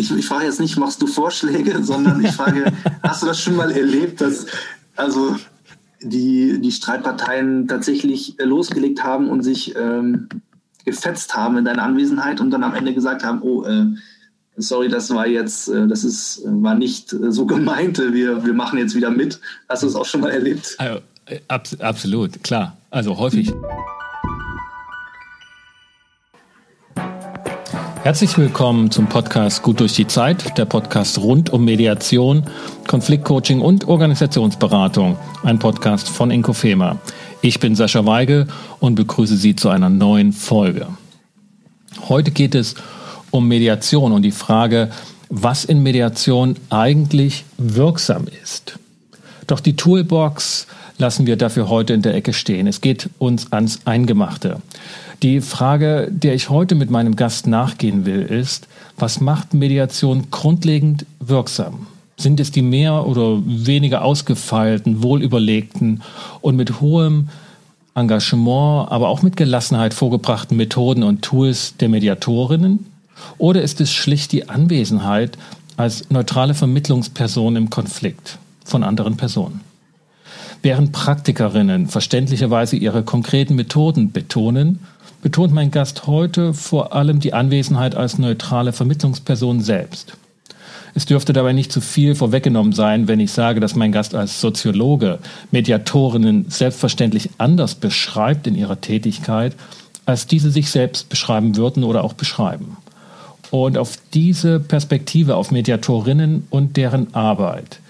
ich, ich frage jetzt nicht, machst du Vorschläge, sondern ich frage, hast du das schon mal erlebt, dass also die, die Streitparteien tatsächlich losgelegt haben und sich ähm, gefetzt haben in deiner Anwesenheit und dann am Ende gesagt haben, oh, äh, sorry, das war jetzt, äh, das ist, war nicht so gemeint, wir, wir machen jetzt wieder mit. Hast du es auch schon mal erlebt? Also, ab, absolut, klar. Also häufig. Herzlich willkommen zum Podcast Gut durch die Zeit, der Podcast rund um Mediation, Konfliktcoaching und Organisationsberatung, ein Podcast von Inkofema. Ich bin Sascha Weigel und begrüße Sie zu einer neuen Folge. Heute geht es um Mediation und die Frage, was in Mediation eigentlich wirksam ist. Doch die Toolbox lassen wir dafür heute in der Ecke stehen. Es geht uns ans Eingemachte. Die Frage, der ich heute mit meinem Gast nachgehen will, ist, was macht Mediation grundlegend wirksam? Sind es die mehr oder weniger ausgefeilten, wohlüberlegten und mit hohem Engagement, aber auch mit Gelassenheit vorgebrachten Methoden und Tools der Mediatorinnen? Oder ist es schlicht die Anwesenheit als neutrale Vermittlungsperson im Konflikt von anderen Personen? Während Praktikerinnen verständlicherweise ihre konkreten Methoden betonen, betont mein Gast heute vor allem die Anwesenheit als neutrale Vermittlungsperson selbst. Es dürfte dabei nicht zu viel vorweggenommen sein, wenn ich sage, dass mein Gast als Soziologe Mediatorinnen selbstverständlich anders beschreibt in ihrer Tätigkeit, als diese sich selbst beschreiben würden oder auch beschreiben. Und auf diese Perspektive auf Mediatorinnen und deren Arbeit,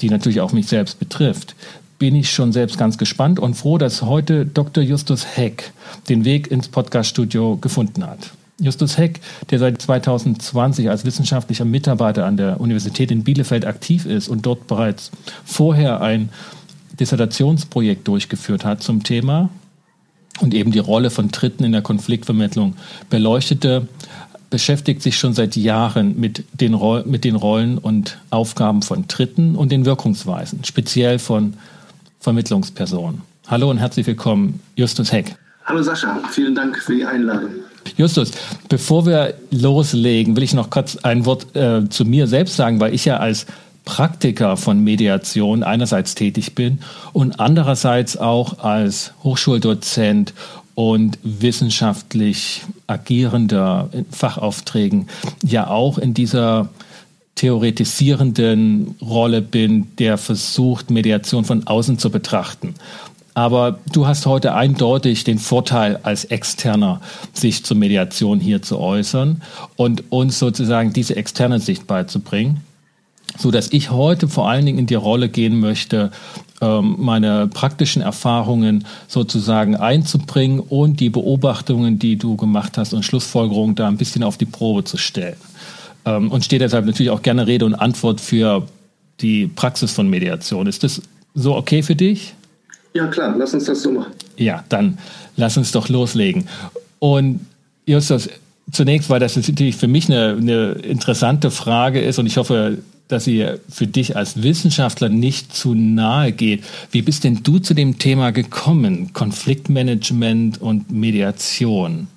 die natürlich auch mich selbst betrifft, bin ich schon selbst ganz gespannt und froh, dass heute Dr. Justus Heck den Weg ins Podcaststudio gefunden hat. Justus Heck, der seit 2020 als wissenschaftlicher Mitarbeiter an der Universität in Bielefeld aktiv ist und dort bereits vorher ein Dissertationsprojekt durchgeführt hat zum Thema und eben die Rolle von Dritten in der Konfliktvermittlung beleuchtete, beschäftigt sich schon seit Jahren mit den, mit den Rollen und Aufgaben von Dritten und den Wirkungsweisen, speziell von Vermittlungsperson. Hallo und herzlich willkommen, Justus Heck. Hallo Sascha, vielen Dank für die Einladung. Justus, bevor wir loslegen, will ich noch kurz ein Wort äh, zu mir selbst sagen, weil ich ja als Praktiker von Mediation einerseits tätig bin und andererseits auch als Hochschuldozent und wissenschaftlich agierender Fachaufträgen ja auch in dieser theoretisierenden Rolle bin, der versucht, Mediation von außen zu betrachten. Aber du hast heute eindeutig den Vorteil als Externer, sich zur Mediation hier zu äußern und uns sozusagen diese externe Sicht beizubringen, so dass ich heute vor allen Dingen in die Rolle gehen möchte, ähm, meine praktischen Erfahrungen sozusagen einzubringen und die Beobachtungen, die du gemacht hast und Schlussfolgerungen da ein bisschen auf die Probe zu stellen ähm, und steht deshalb natürlich auch gerne Rede und Antwort für die Praxis von Mediation. Ist das so okay für dich? Ja, klar, lass uns das so machen. Ja, dann lass uns doch loslegen. Und Justus, zunächst, weil das natürlich für mich eine, eine interessante Frage ist und ich hoffe, dass sie für dich als Wissenschaftler nicht zu nahe geht. Wie bist denn du zu dem Thema gekommen? Konfliktmanagement und Mediation?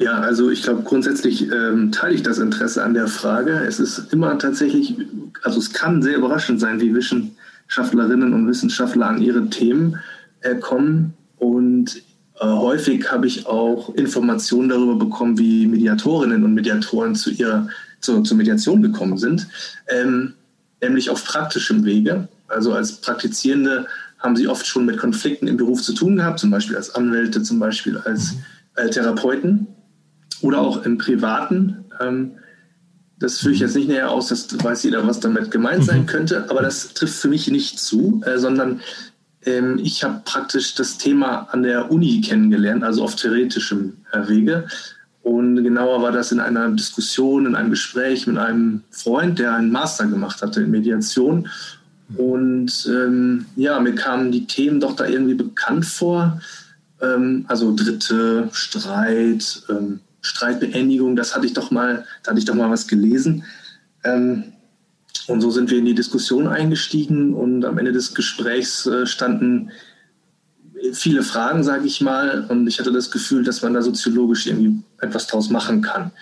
Ja, also ich glaube, grundsätzlich ähm, teile ich das Interesse an der Frage. Es ist immer tatsächlich, also es kann sehr überraschend sein, wie Wissenschaftlerinnen und Wissenschaftler an ihre Themen äh, kommen. Und äh, häufig habe ich auch Informationen darüber bekommen, wie Mediatorinnen und Mediatoren zu ihrer zu, zur Mediation gekommen sind, ähm, nämlich auf praktischem Wege. Also als Praktizierende haben sie oft schon mit Konflikten im Beruf zu tun gehabt, zum Beispiel als Anwälte, zum Beispiel als äh, Therapeuten oder auch im Privaten. Ähm, das führe ich jetzt nicht näher aus, das weiß jeder, was damit gemeint sein mhm. könnte, aber das trifft für mich nicht zu, äh, sondern ähm, ich habe praktisch das Thema an der Uni kennengelernt, also auf theoretischem äh, Wege. Und genauer war das in einer Diskussion, in einem Gespräch mit einem Freund, der einen Master gemacht hatte in Mediation. Und ähm, ja, mir kamen die Themen doch da irgendwie bekannt vor. Ähm, also Dritte, Streit, ähm, Streitbeendigung, das hatte ich doch mal, da hatte ich doch mal was gelesen. Ähm, und so sind wir in die Diskussion eingestiegen und am Ende des Gesprächs äh, standen viele Fragen, sage ich mal, und ich hatte das Gefühl, dass man da soziologisch irgendwie etwas draus machen kann.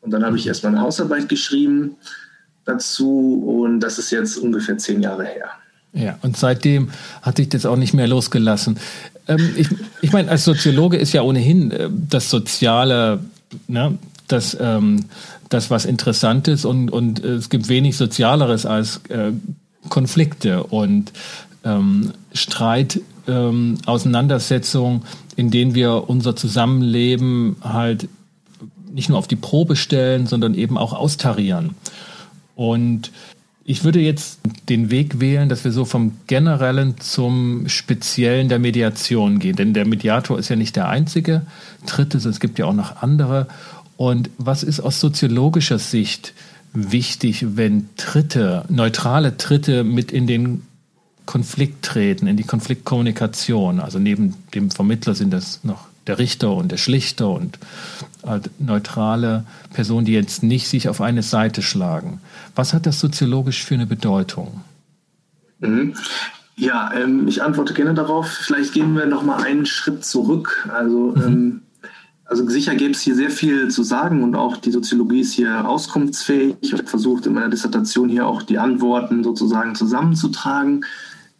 Und dann habe ich erstmal eine Hausarbeit geschrieben dazu und das ist jetzt ungefähr zehn Jahre her. Ja, und seitdem hat sich das auch nicht mehr losgelassen. Ähm, ich, ich meine, als Soziologe ist ja ohnehin äh, das Soziale, ne, das, ähm, das was Interessantes und, und es gibt wenig Sozialeres als äh, Konflikte und ähm, Streit, ähm, Auseinandersetzung, in denen wir unser Zusammenleben halt nicht nur auf die Probe stellen, sondern eben auch austarieren. Und ich würde jetzt den Weg wählen, dass wir so vom Generellen zum Speziellen der Mediation gehen. Denn der Mediator ist ja nicht der einzige Dritte, es gibt ja auch noch andere. Und was ist aus soziologischer Sicht wichtig, wenn Dritte, neutrale Dritte mit in den Konflikt treten, in die Konfliktkommunikation? Also neben dem Vermittler sind das noch der Richter und der Schlichter und halt neutrale Personen, die jetzt nicht sich auf eine Seite schlagen. Was hat das soziologisch für eine Bedeutung? Mhm. Ja, ähm, ich antworte gerne darauf. Vielleicht gehen wir noch mal einen Schritt zurück. Also, mhm. ähm, also sicher gäbe es hier sehr viel zu sagen und auch die Soziologie ist hier auskunftsfähig. Ich habe versucht in meiner Dissertation hier auch die Antworten sozusagen zusammenzutragen.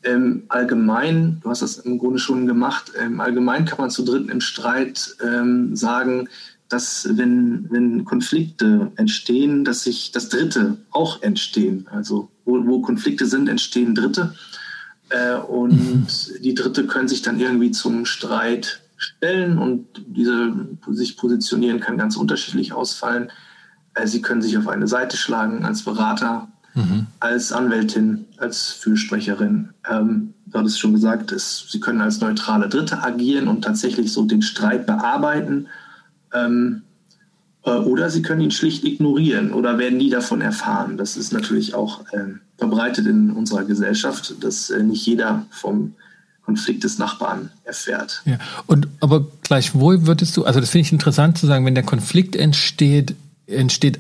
Ähm, allgemein, du hast das im Grunde schon gemacht, ähm, allgemein kann man zu dritten im Streit ähm, sagen, dass wenn, wenn Konflikte entstehen, dass sich das Dritte auch entstehen. Also wo, wo Konflikte sind, entstehen Dritte. Äh, und mhm. die Dritte können sich dann irgendwie zum Streit stellen und diese sich positionieren kann ganz unterschiedlich ausfallen. Äh, sie können sich auf eine Seite schlagen als Berater, mhm. als Anwältin, als Fürsprecherin. Ähm, du hattest schon gesagt, es, sie können als neutrale Dritte agieren und tatsächlich so den Streit bearbeiten ähm, äh, oder sie können ihn schlicht ignorieren oder werden nie davon erfahren. Das ist natürlich auch äh, verbreitet in unserer Gesellschaft, dass äh, nicht jeder vom Konflikt des Nachbarn erfährt. Ja, und aber gleichwohl würdest du, also das finde ich interessant zu sagen, wenn der Konflikt entsteht, entsteht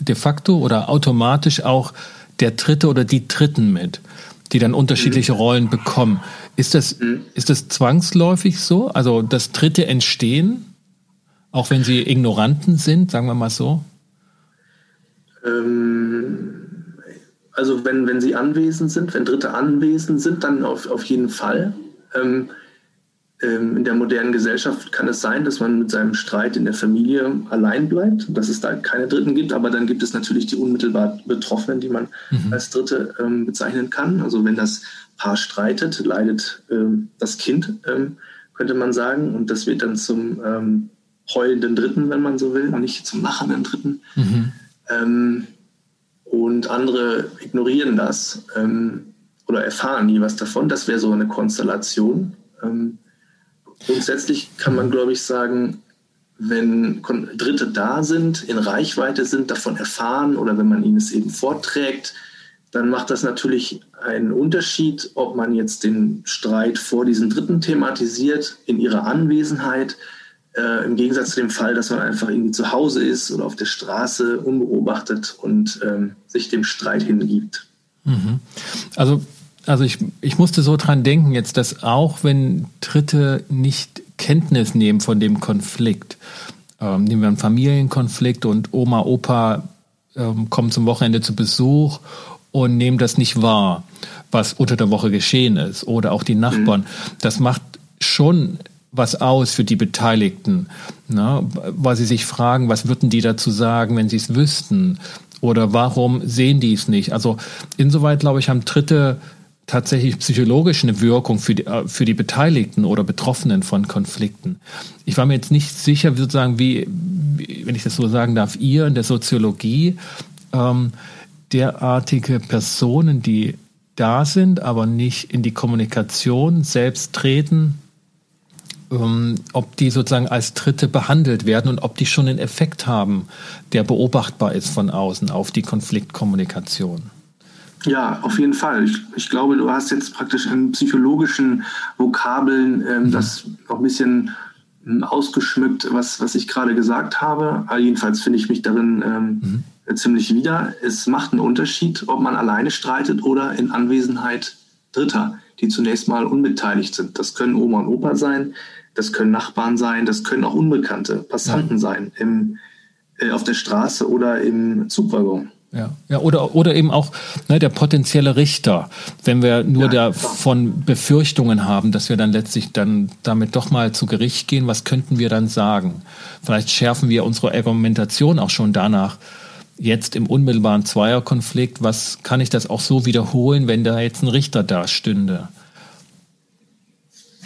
de facto oder automatisch auch der Dritte oder die Dritten mit, die dann unterschiedliche mhm. Rollen bekommen. Ist das, mhm. ist das zwangsläufig so? Also das Dritte entstehen? Auch wenn sie Ignoranten sind, sagen wir mal so? Ähm, also wenn, wenn sie anwesend sind, wenn Dritte anwesend sind, dann auf, auf jeden Fall. Ähm, in der modernen Gesellschaft kann es sein, dass man mit seinem Streit in der Familie allein bleibt, dass es da keine Dritten gibt, aber dann gibt es natürlich die unmittelbar Betroffenen, die man mhm. als Dritte ähm, bezeichnen kann. Also wenn das Paar streitet, leidet ähm, das Kind, ähm, könnte man sagen, und das wird dann zum ähm, heulenden Dritten, wenn man so will, und nicht zum lachenden Dritten. Mhm. Ähm, und andere ignorieren das ähm, oder erfahren nie was davon. Das wäre so eine Konstellation. Ähm, grundsätzlich kann man, glaube ich, sagen, wenn Dritte da sind, in Reichweite sind, davon erfahren oder wenn man ihnen es eben vorträgt, dann macht das natürlich einen Unterschied, ob man jetzt den Streit vor diesen Dritten thematisiert, in ihrer Anwesenheit äh, Im Gegensatz zu dem Fall, dass man einfach irgendwie zu Hause ist oder auf der Straße unbeobachtet und ähm, sich dem Streit hingibt. Mhm. Also, also ich, ich musste so dran denken jetzt, dass auch wenn Dritte nicht Kenntnis nehmen von dem Konflikt, ähm, nehmen wir einen Familienkonflikt und Oma, Opa ähm, kommen zum Wochenende zu Besuch und nehmen das nicht wahr, was unter der Woche geschehen ist oder auch die Nachbarn. Mhm. Das macht schon was aus für die Beteiligten, ne? weil sie sich fragen, was würden die dazu sagen, wenn sie es wüssten? Oder warum sehen die es nicht? Also insoweit, glaube ich, haben Dritte tatsächlich psychologisch eine Wirkung für die, äh, für die Beteiligten oder Betroffenen von Konflikten. Ich war mir jetzt nicht sicher, sozusagen, wie, wenn ich das so sagen darf, ihr in der Soziologie ähm, derartige Personen, die da sind, aber nicht in die Kommunikation selbst treten, ähm, ob die sozusagen als Dritte behandelt werden und ob die schon einen Effekt haben, der beobachtbar ist von außen auf die Konfliktkommunikation. Ja, auf jeden Fall. Ich, ich glaube, du hast jetzt praktisch in psychologischen Vokabeln ähm, mhm. das noch ein bisschen ähm, ausgeschmückt, was, was ich gerade gesagt habe. Aber jedenfalls finde ich mich darin ähm, mhm. ziemlich wieder. Es macht einen Unterschied, ob man alleine streitet oder in Anwesenheit Dritter, die zunächst mal unbeteiligt sind. Das können Oma und Opa sein, das können Nachbarn sein, das können auch unbekannte Passanten ja. sein. Im, äh, auf der Straße oder im Zugwaggon. Ja, ja oder, oder eben auch ne, der potenzielle Richter, wenn wir nur ja, davon Befürchtungen haben, dass wir dann letztlich dann damit doch mal zu Gericht gehen, was könnten wir dann sagen? Vielleicht schärfen wir unsere Argumentation auch schon danach. Jetzt im unmittelbaren Zweierkonflikt, was kann ich das auch so wiederholen, wenn da jetzt ein Richter da stünde?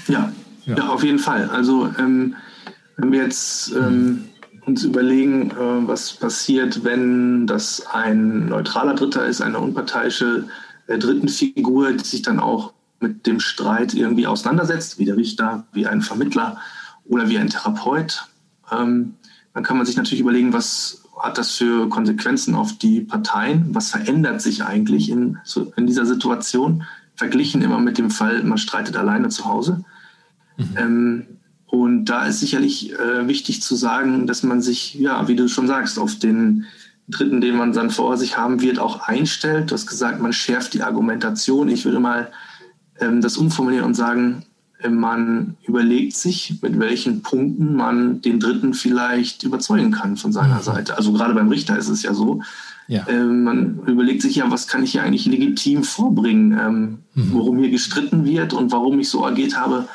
Ja, ja. ja auf jeden Fall. Also ähm, wenn wir jetzt ähm, uns überlegen, äh, was passiert, wenn das ein neutraler Dritter ist, eine unparteiische äh, dritten Figur, die sich dann auch mit dem Streit irgendwie auseinandersetzt, wie der Richter, wie ein Vermittler oder wie ein Therapeut. Ähm, dann kann man sich natürlich überlegen, was hat das für Konsequenzen auf die Parteien? Was verändert sich eigentlich in, in dieser Situation? Verglichen immer mit dem Fall, man streitet alleine zu Hause. Mhm. Ähm, und da ist sicherlich äh, wichtig zu sagen, dass man sich, ja, wie du schon sagst, auf den Dritten, den man dann vor sich haben wird, auch einstellt. Du hast gesagt, man schärft die Argumentation. Ich würde mal ähm, das umformulieren und sagen, äh, man überlegt sich, mit welchen Punkten man den Dritten vielleicht überzeugen kann von seiner mhm. Seite. Also gerade beim Richter ist es ja so. Ja. Äh, man überlegt sich ja, was kann ich hier eigentlich legitim vorbringen, ähm, mhm. worum hier gestritten wird und warum ich so agiert habe,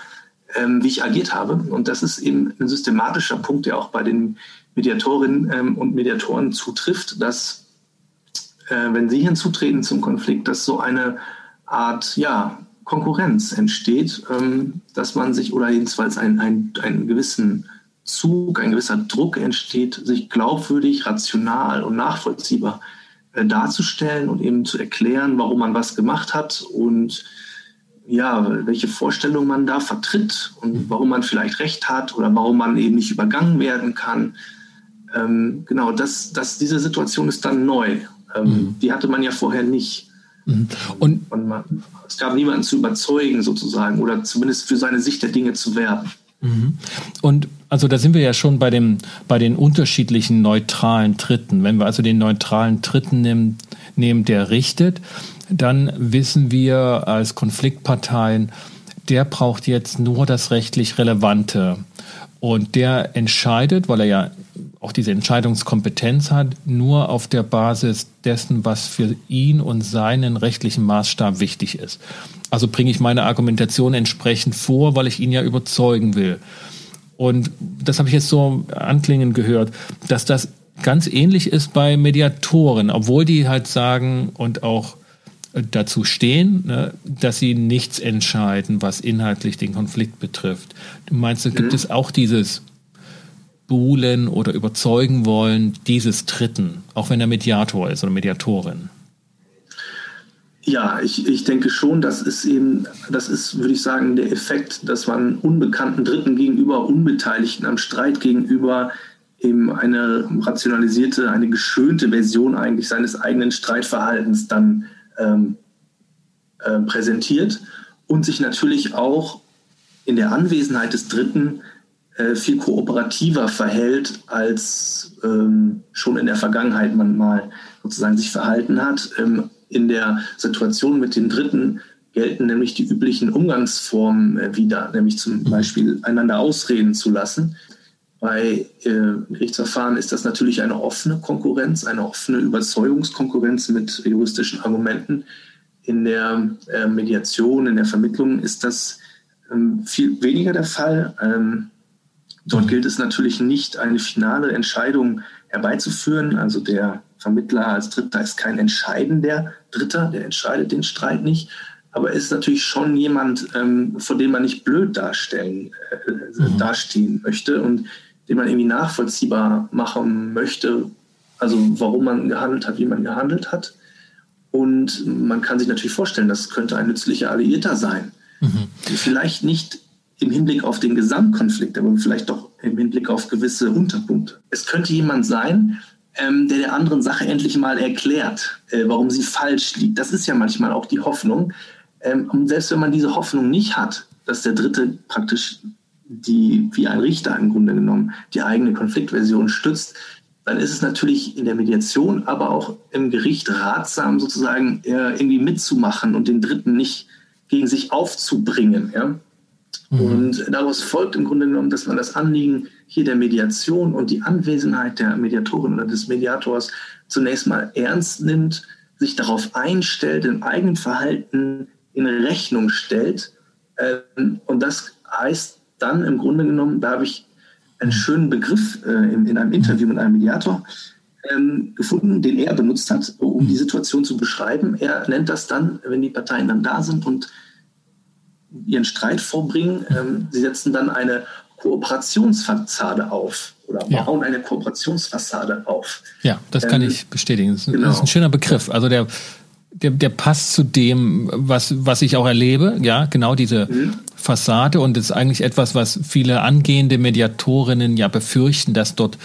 ähm, wie ich agiert habe. Und das ist eben ein systematischer Punkt, der auch bei den Mediatorinnen ähm, und Mediatoren zutrifft, dass äh, wenn sie hinzutreten zum Konflikt, dass so eine Art ja, Konkurrenz entsteht, ähm, dass man sich oder jedenfalls ein, ein, einen gewissen Zug, ein gewisser Druck entsteht, sich glaubwürdig, rational und nachvollziehbar äh, darzustellen und eben zu erklären, warum man was gemacht hat und ja, welche Vorstellung man da vertritt und warum man vielleicht recht hat oder warum man eben nicht übergangen werden kann. Ähm, genau, das, das, diese Situation ist dann neu. Ähm, mhm. Die hatte man ja vorher nicht. Mhm. Und, und man, es gab niemanden zu überzeugen sozusagen oder zumindest für seine Sicht der Dinge zu werben. Mhm. Und also da sind wir ja schon bei, dem, bei den unterschiedlichen neutralen Tritten. Wenn wir also den neutralen Dritten nehmen, nehmen der richtet, dann wissen wir als Konfliktparteien, der braucht jetzt nur das rechtlich Relevante. Und der entscheidet, weil er ja auch diese Entscheidungskompetenz hat, nur auf der Basis dessen, was für ihn und seinen rechtlichen Maßstab wichtig ist. Also bringe ich meine Argumentation entsprechend vor, weil ich ihn ja überzeugen will. Und das habe ich jetzt so anklingen gehört, dass das ganz ähnlich ist bei Mediatoren, obwohl die halt sagen und auch dazu stehen, ne, dass sie nichts entscheiden, was inhaltlich den Konflikt betrifft. Du meinst, gibt mhm. es auch dieses buhlen oder überzeugen wollen dieses Dritten, auch wenn er Mediator ist oder Mediatorin? Ja, ich, ich denke schon, das ist eben, das ist, würde ich sagen, der Effekt, dass man unbekannten Dritten gegenüber, Unbeteiligten am Streit gegenüber eben eine rationalisierte, eine geschönte Version eigentlich seines eigenen Streitverhaltens dann ähm, äh, präsentiert und sich natürlich auch in der Anwesenheit des Dritten äh, viel kooperativer verhält, als ähm, schon in der Vergangenheit man mal sozusagen sich verhalten hat. Ähm, in der Situation mit den Dritten gelten nämlich die üblichen Umgangsformen äh, wieder, nämlich zum mhm. Beispiel einander ausreden zu lassen. Bei äh, Gerichtsverfahren ist das natürlich eine offene Konkurrenz, eine offene Überzeugungskonkurrenz mit juristischen Argumenten. In der äh, Mediation, in der Vermittlung ist das ähm, viel weniger der Fall. Ähm, dort gilt es natürlich nicht, eine finale Entscheidung herbeizuführen. Also der Vermittler als Dritter ist kein entscheidender Dritter, der entscheidet den Streit nicht. Aber er ist natürlich schon jemand, ähm, vor dem man nicht blöd darstellen, äh, mhm. dastehen möchte und den man irgendwie nachvollziehbar machen möchte, also warum man gehandelt hat, wie man gehandelt hat. Und man kann sich natürlich vorstellen, das könnte ein nützlicher Alliierter sein. Mhm. Vielleicht nicht im Hinblick auf den Gesamtkonflikt, aber vielleicht doch im Hinblick auf gewisse Unterpunkte. Es könnte jemand sein, ähm, der der anderen Sache endlich mal erklärt, äh, warum sie falsch liegt. Das ist ja manchmal auch die Hoffnung. Ähm, und selbst wenn man diese Hoffnung nicht hat, dass der Dritte praktisch die wie ein Richter im Grunde genommen die eigene Konfliktversion stützt, dann ist es natürlich in der Mediation, aber auch im Gericht ratsam, sozusagen irgendwie mitzumachen und den Dritten nicht gegen sich aufzubringen. Ja? Mhm. Und daraus folgt im Grunde genommen, dass man das Anliegen hier der Mediation und die Anwesenheit der Mediatorin oder des Mediators zunächst mal ernst nimmt, sich darauf einstellt, im eigenen Verhalten in Rechnung stellt. Ähm, und das heißt dann im Grunde genommen, da habe ich einen schönen Begriff äh, in einem Interview mit einem Mediator ähm, gefunden, den er benutzt hat, um die Situation zu beschreiben. Er nennt das dann, wenn die Parteien dann da sind und ihren Streit vorbringen, ähm, sie setzen dann eine Kooperationsfassade auf oder bauen ja. eine Kooperationsfassade auf. Ja, das kann ähm, ich bestätigen. Das ist, genau. das ist ein schöner Begriff. Also der, der, der passt zu dem, was, was ich auch erlebe. Ja, genau diese mhm. Fassade. Und ist eigentlich etwas, was viele angehende Mediatorinnen ja befürchten, dass dort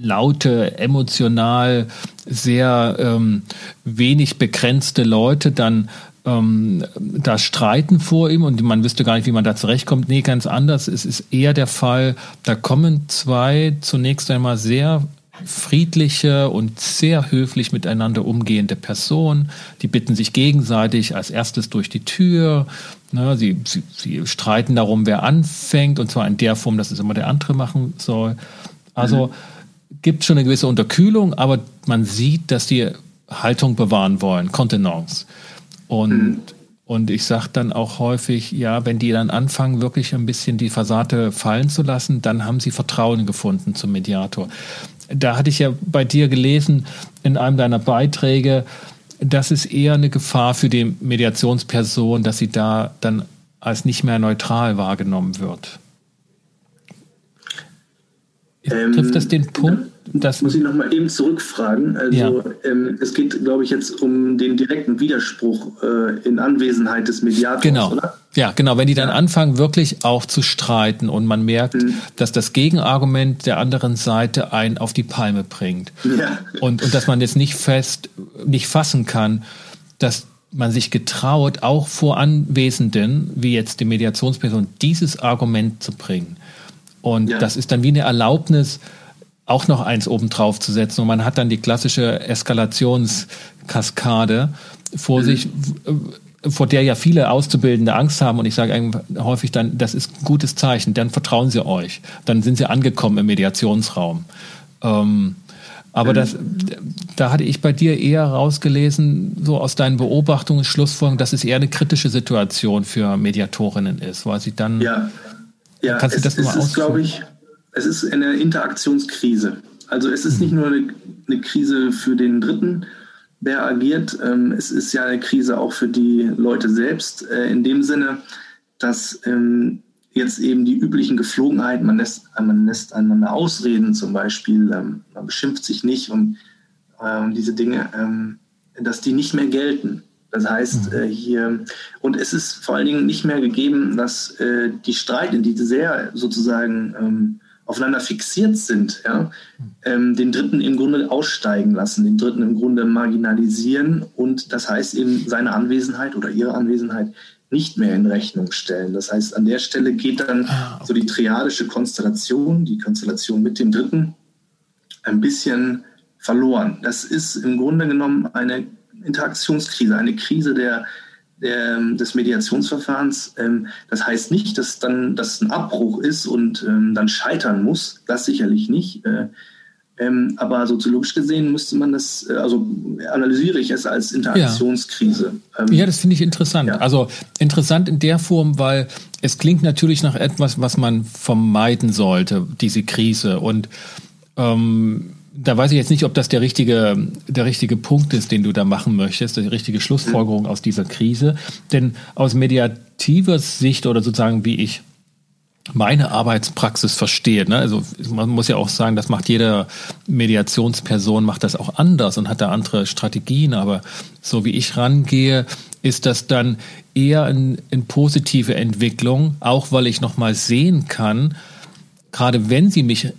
laute, emotional sehr ähm, wenig begrenzte Leute dann ähm, da streiten vor ihm und man wüsste gar nicht, wie man da zurechtkommt. Nee, ganz anders. Es ist eher der Fall, da kommen zwei zunächst einmal sehr friedliche und sehr höflich miteinander umgehende Personen. Die bitten sich gegenseitig als erstes durch die Tür. Ne, sie, sie, sie streiten darum, wer anfängt, und zwar in der Form, dass es immer der andere machen soll. Also mhm. gibt schon eine gewisse Unterkühlung, aber man sieht, dass die Haltung bewahren wollen, Kontenance. Und, mhm. und ich sage dann auch häufig, ja, wenn die dann anfangen, wirklich ein bisschen die Fassade fallen zu lassen, dann haben sie Vertrauen gefunden zum Mediator. Da hatte ich ja bei dir gelesen in einem deiner Beiträge, das ist eher eine Gefahr für die Mediationsperson, dass sie da dann als nicht mehr neutral wahrgenommen wird. Ähm, Trifft das den Punkt? Das muss ich nochmal eben zurückfragen. Also ja. ähm, es geht, glaube ich, jetzt um den direkten Widerspruch äh, in Anwesenheit des Mediators, genau. oder? Ja, genau. Wenn die dann ja. anfangen, wirklich auch zu streiten und man merkt, mhm. dass das Gegenargument der anderen Seite einen auf die Palme bringt. Ja. Und, und dass man jetzt nicht fest, nicht fassen kann, dass man sich getraut, auch vor Anwesenden, wie jetzt die Mediationsperson, dieses Argument zu bringen. Und ja. das ist dann wie eine Erlaubnis, auch noch eins obendrauf zu setzen. Und man hat dann die klassische Eskalationskaskade vor mhm. sich, vor der ja viele Auszubildende Angst haben. Und ich sage eigentlich häufig dann, das ist ein gutes Zeichen, dann vertrauen sie euch. Dann sind sie angekommen im Mediationsraum. Ähm, aber das, da hatte ich bei dir eher rausgelesen, so aus deinen Beobachtungen, Schlussfolgerungen, dass es eher eine kritische Situation für Mediatorinnen ist, weil sie dann. Ja, ja kannst du das nochmal ist, glaube ich, es ist eine Interaktionskrise. Also es ist mhm. nicht nur eine, eine, Krise für den Dritten, der agiert, ähm, es ist ja eine Krise auch für die Leute selbst, äh, in dem Sinne, dass ähm, jetzt eben die üblichen Geflogenheiten, man lässt, man lässt einander ausreden zum Beispiel, ähm, man beschimpft sich nicht und ähm, diese Dinge, ähm, dass die nicht mehr gelten. Das heißt, mhm. äh, hier, und es ist vor allen Dingen nicht mehr gegeben, dass äh, die Streite, die sehr sozusagen ähm, aufeinander fixiert sind, ja, ähm, den Dritten im Grunde aussteigen lassen, den Dritten im Grunde marginalisieren und das heißt eben seine Anwesenheit oder ihre Anwesenheit nicht mehr in Rechnung stellen. Das heißt, an der Stelle geht dann ah, so die triadische Konstellation, die Konstellation mit dem Dritten, ein bisschen verloren. Das ist im Grunde genommen eine Interaktionskrise, eine Krise der der, des Mediationsverfahrens. Ähm, das heißt nicht, dass dann das ein Abbruch ist und ähm, dann scheitern muss. Das sicherlich nicht. Äh, ähm, aber soziologisch gesehen müsste man das, äh, also analysiere ich es als Interaktionskrise. Ja, ja das finde ich interessant. Ja. Also interessant in der Form, weil es klingt natürlich nach etwas, was man vermeiden sollte, diese Krise. Und ähm, da weiß ich jetzt nicht, ob das der richtige, der richtige Punkt ist, den du da machen möchtest, die richtige Schlussfolgerung aus dieser Krise. Denn aus mediativer Sicht oder sozusagen wie ich meine Arbeitspraxis verstehe, ne? also man muss ja auch sagen, das macht jede Mediationsperson, macht das auch anders und hat da andere Strategien, aber so wie ich rangehe, ist das dann eher eine in positive Entwicklung, auch weil ich nochmal sehen kann, gerade wenn sie mich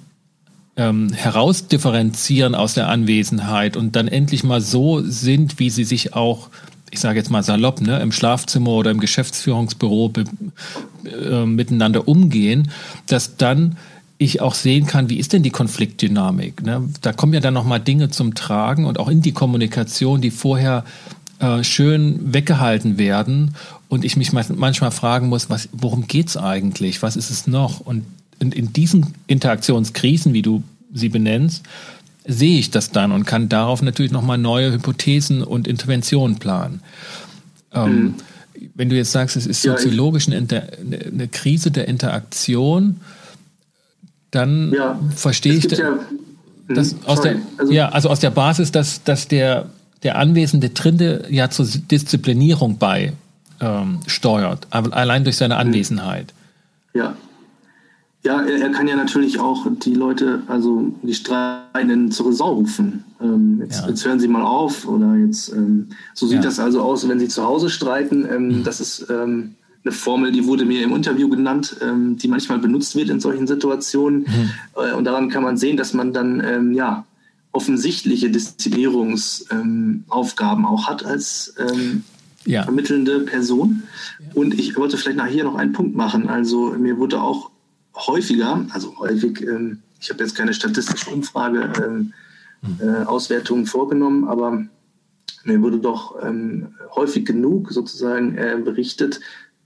ähm, herausdifferenzieren aus der Anwesenheit und dann endlich mal so sind, wie sie sich auch, ich sage jetzt mal salopp, ne, im Schlafzimmer oder im Geschäftsführungsbüro äh, miteinander umgehen, dass dann ich auch sehen kann, wie ist denn die Konfliktdynamik. Ne? Da kommen ja dann nochmal Dinge zum Tragen und auch in die Kommunikation, die vorher äh, schön weggehalten werden und ich mich manchmal fragen muss, was, worum geht's eigentlich? Was ist es noch? Und in, in diesen Interaktionskrisen, wie du sie benennst, sehe ich das dann und kann darauf natürlich nochmal neue Hypothesen und Interventionen planen. Ähm, mhm. Wenn du jetzt sagst, es ist soziologisch eine, eine Krise der Interaktion, dann ja, verstehe ich ja, das mhm, aus der, also, ja, also aus der Basis, dass, dass der, der anwesende Trinde ja zur Disziplinierung bei ähm, steuert, allein durch seine mhm. Anwesenheit. Ja, ja, er, er, kann ja natürlich auch die Leute, also die Streitenden zur Raison rufen. Ähm, jetzt, ja. jetzt, hören Sie mal auf oder jetzt, ähm, so sieht ja. das also aus, wenn Sie zu Hause streiten. Ähm, mhm. Das ist ähm, eine Formel, die wurde mir im Interview genannt, ähm, die manchmal benutzt wird in solchen Situationen. Mhm. Äh, und daran kann man sehen, dass man dann, ähm, ja, offensichtliche Disziplinierungsaufgaben auch hat als ja. vermittelnde Person. Und ich wollte vielleicht nachher noch einen Punkt machen. Also mir wurde auch häufiger, also häufig, ähm, ich habe jetzt keine statistische Umfrage, ähm, äh, Auswertungen vorgenommen, aber mir wurde doch ähm, häufig genug sozusagen äh, berichtet,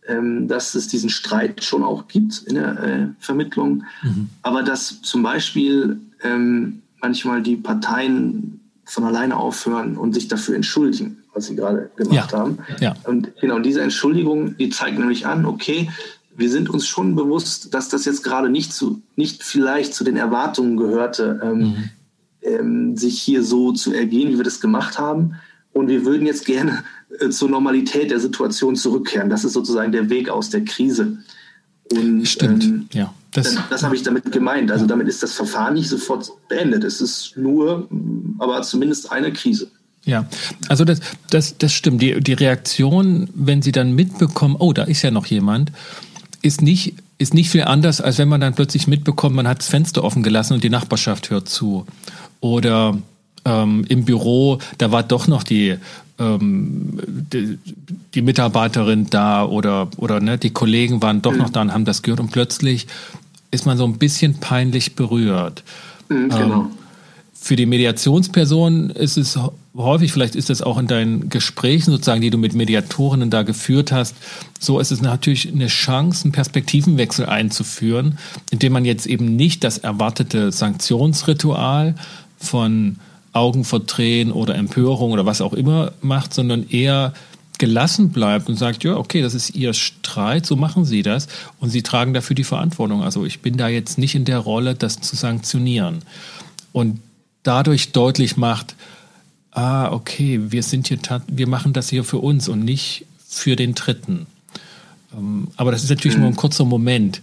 ähm, dass es diesen Streit schon auch gibt in der äh, Vermittlung, mhm. aber dass zum Beispiel ähm, manchmal die Parteien von alleine aufhören und sich dafür entschuldigen, was sie gerade gemacht ja. haben. Ja. Und genau diese Entschuldigung, die zeigt nämlich an, okay, wir sind uns schon bewusst, dass das jetzt gerade nicht zu, nicht vielleicht zu den Erwartungen gehörte, ähm, mhm. ähm, sich hier so zu ergehen, wie wir das gemacht haben. Und wir würden jetzt gerne äh, zur Normalität der Situation zurückkehren. Das ist sozusagen der Weg aus der Krise. Und, Stimmt, ähm, ja. Das, das, das habe ich damit gemeint. Also damit ist das Verfahren nicht sofort beendet. Es ist nur, aber zumindest eine Krise. Ja, also das, das, das stimmt. Die, die Reaktion, wenn sie dann mitbekommen, oh, da ist ja noch jemand, ist nicht, ist nicht viel anders, als wenn man dann plötzlich mitbekommt, man hat das Fenster offen gelassen und die Nachbarschaft hört zu. Oder ähm, im Büro, da war doch noch die, ähm, die, die, Mitarbeiterin da oder, oder ne, die Kollegen waren doch mhm. noch da und haben das gehört und plötzlich ist man so ein bisschen peinlich berührt. Mhm, genau. Ähm, für die Mediationsperson ist es häufig, vielleicht ist das auch in deinen Gesprächen sozusagen, die du mit Mediatorinnen da geführt hast, so ist es natürlich eine Chance, einen Perspektivenwechsel einzuführen, indem man jetzt eben nicht das erwartete Sanktionsritual von Augen verdrehen oder Empörung oder was auch immer macht, sondern eher gelassen bleibt und sagt, ja, okay, das ist Ihr Streit, so machen Sie das und Sie tragen dafür die Verantwortung. Also ich bin da jetzt nicht in der Rolle, das zu sanktionieren. Und dadurch deutlich macht, ah, okay, wir sind hier, wir machen das hier für uns und nicht für den Dritten. Ähm, aber das ist natürlich mhm. nur ein kurzer Moment.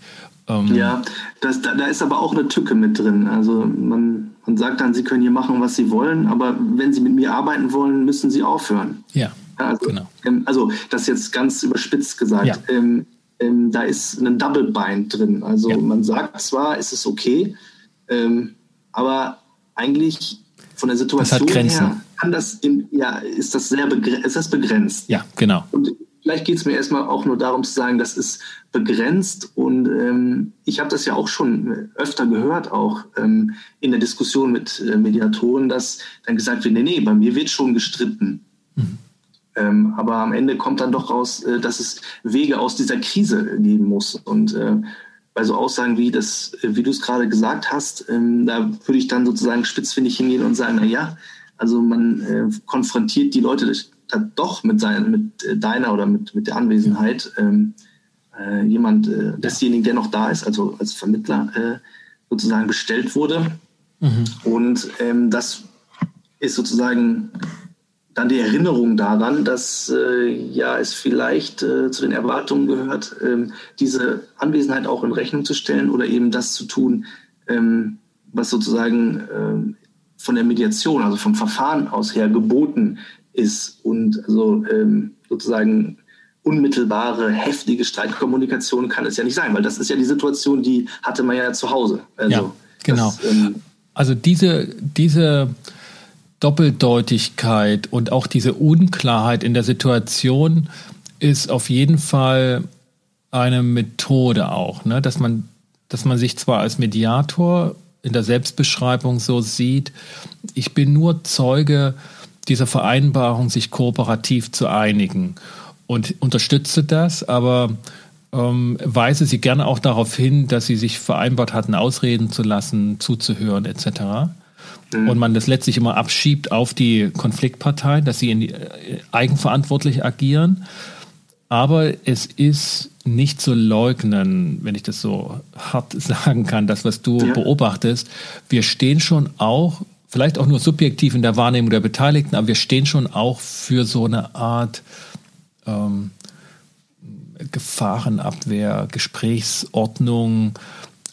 Ähm, ja, das, da, da, ist aber auch eine Tücke mit drin. Also man, man sagt dann, Sie können hier machen, was Sie wollen, aber wenn Sie mit mir arbeiten wollen, müssen Sie aufhören. Ja, also, genau. Ähm, also das jetzt ganz überspitzt gesagt. Ja. Ähm, da ist ein Double Bind drin. Also ja. man sagt zwar, es ist okay, aber eigentlich von der Situation her kann das in, ja, ist das sehr begrenzt, ist das begrenzt. Ja, genau. Und vielleicht geht es mir erstmal auch nur darum zu sagen, das ist begrenzt und ähm, ich habe das ja auch schon öfter gehört, auch ähm, in der Diskussion mit äh, Mediatoren, dass dann gesagt wird, nee, nee, bei mir wird schon gestritten. Mhm. Ähm, aber am Ende kommt dann doch raus, äh, dass es Wege aus dieser Krise geben muss. Und äh, bei so Aussagen wie das, wie du es gerade gesagt hast, ähm, da würde ich dann sozusagen spitzfindig hingehen und sagen, na ja, also man äh, konfrontiert die Leute dann doch mit, sein, mit äh, deiner oder mit, mit der Anwesenheit ähm, äh, jemand, äh, desjenigen, der noch da ist, also als Vermittler äh, sozusagen bestellt wurde. Mhm. Und ähm, das ist sozusagen dann die Erinnerung daran, dass äh, ja es vielleicht äh, zu den Erwartungen gehört, ähm, diese Anwesenheit auch in Rechnung zu stellen oder eben das zu tun, ähm, was sozusagen ähm, von der Mediation, also vom Verfahren aus her geboten ist und also ähm, sozusagen unmittelbare, heftige Streitkommunikation kann es ja nicht sein, weil das ist ja die Situation, die hatte man ja zu Hause. Also, ja, genau. Das, ähm, also diese, diese Doppeldeutigkeit und auch diese Unklarheit in der Situation ist auf jeden Fall eine Methode auch, ne? dass man, dass man sich zwar als Mediator in der Selbstbeschreibung so sieht, ich bin nur Zeuge dieser Vereinbarung, sich kooperativ zu einigen und unterstütze das, aber ähm, weise sie gerne auch darauf hin, dass sie sich vereinbart hatten, ausreden zu lassen, zuzuhören etc. Mhm. Und man das letztlich immer abschiebt auf die Konfliktparteien, dass sie in die, äh, eigenverantwortlich agieren. Aber es ist nicht zu leugnen, wenn ich das so hart sagen kann, das, was du ja. beobachtest. Wir stehen schon auch, vielleicht auch nur subjektiv in der Wahrnehmung der Beteiligten, aber wir stehen schon auch für so eine Art ähm, Gefahrenabwehr, Gesprächsordnung,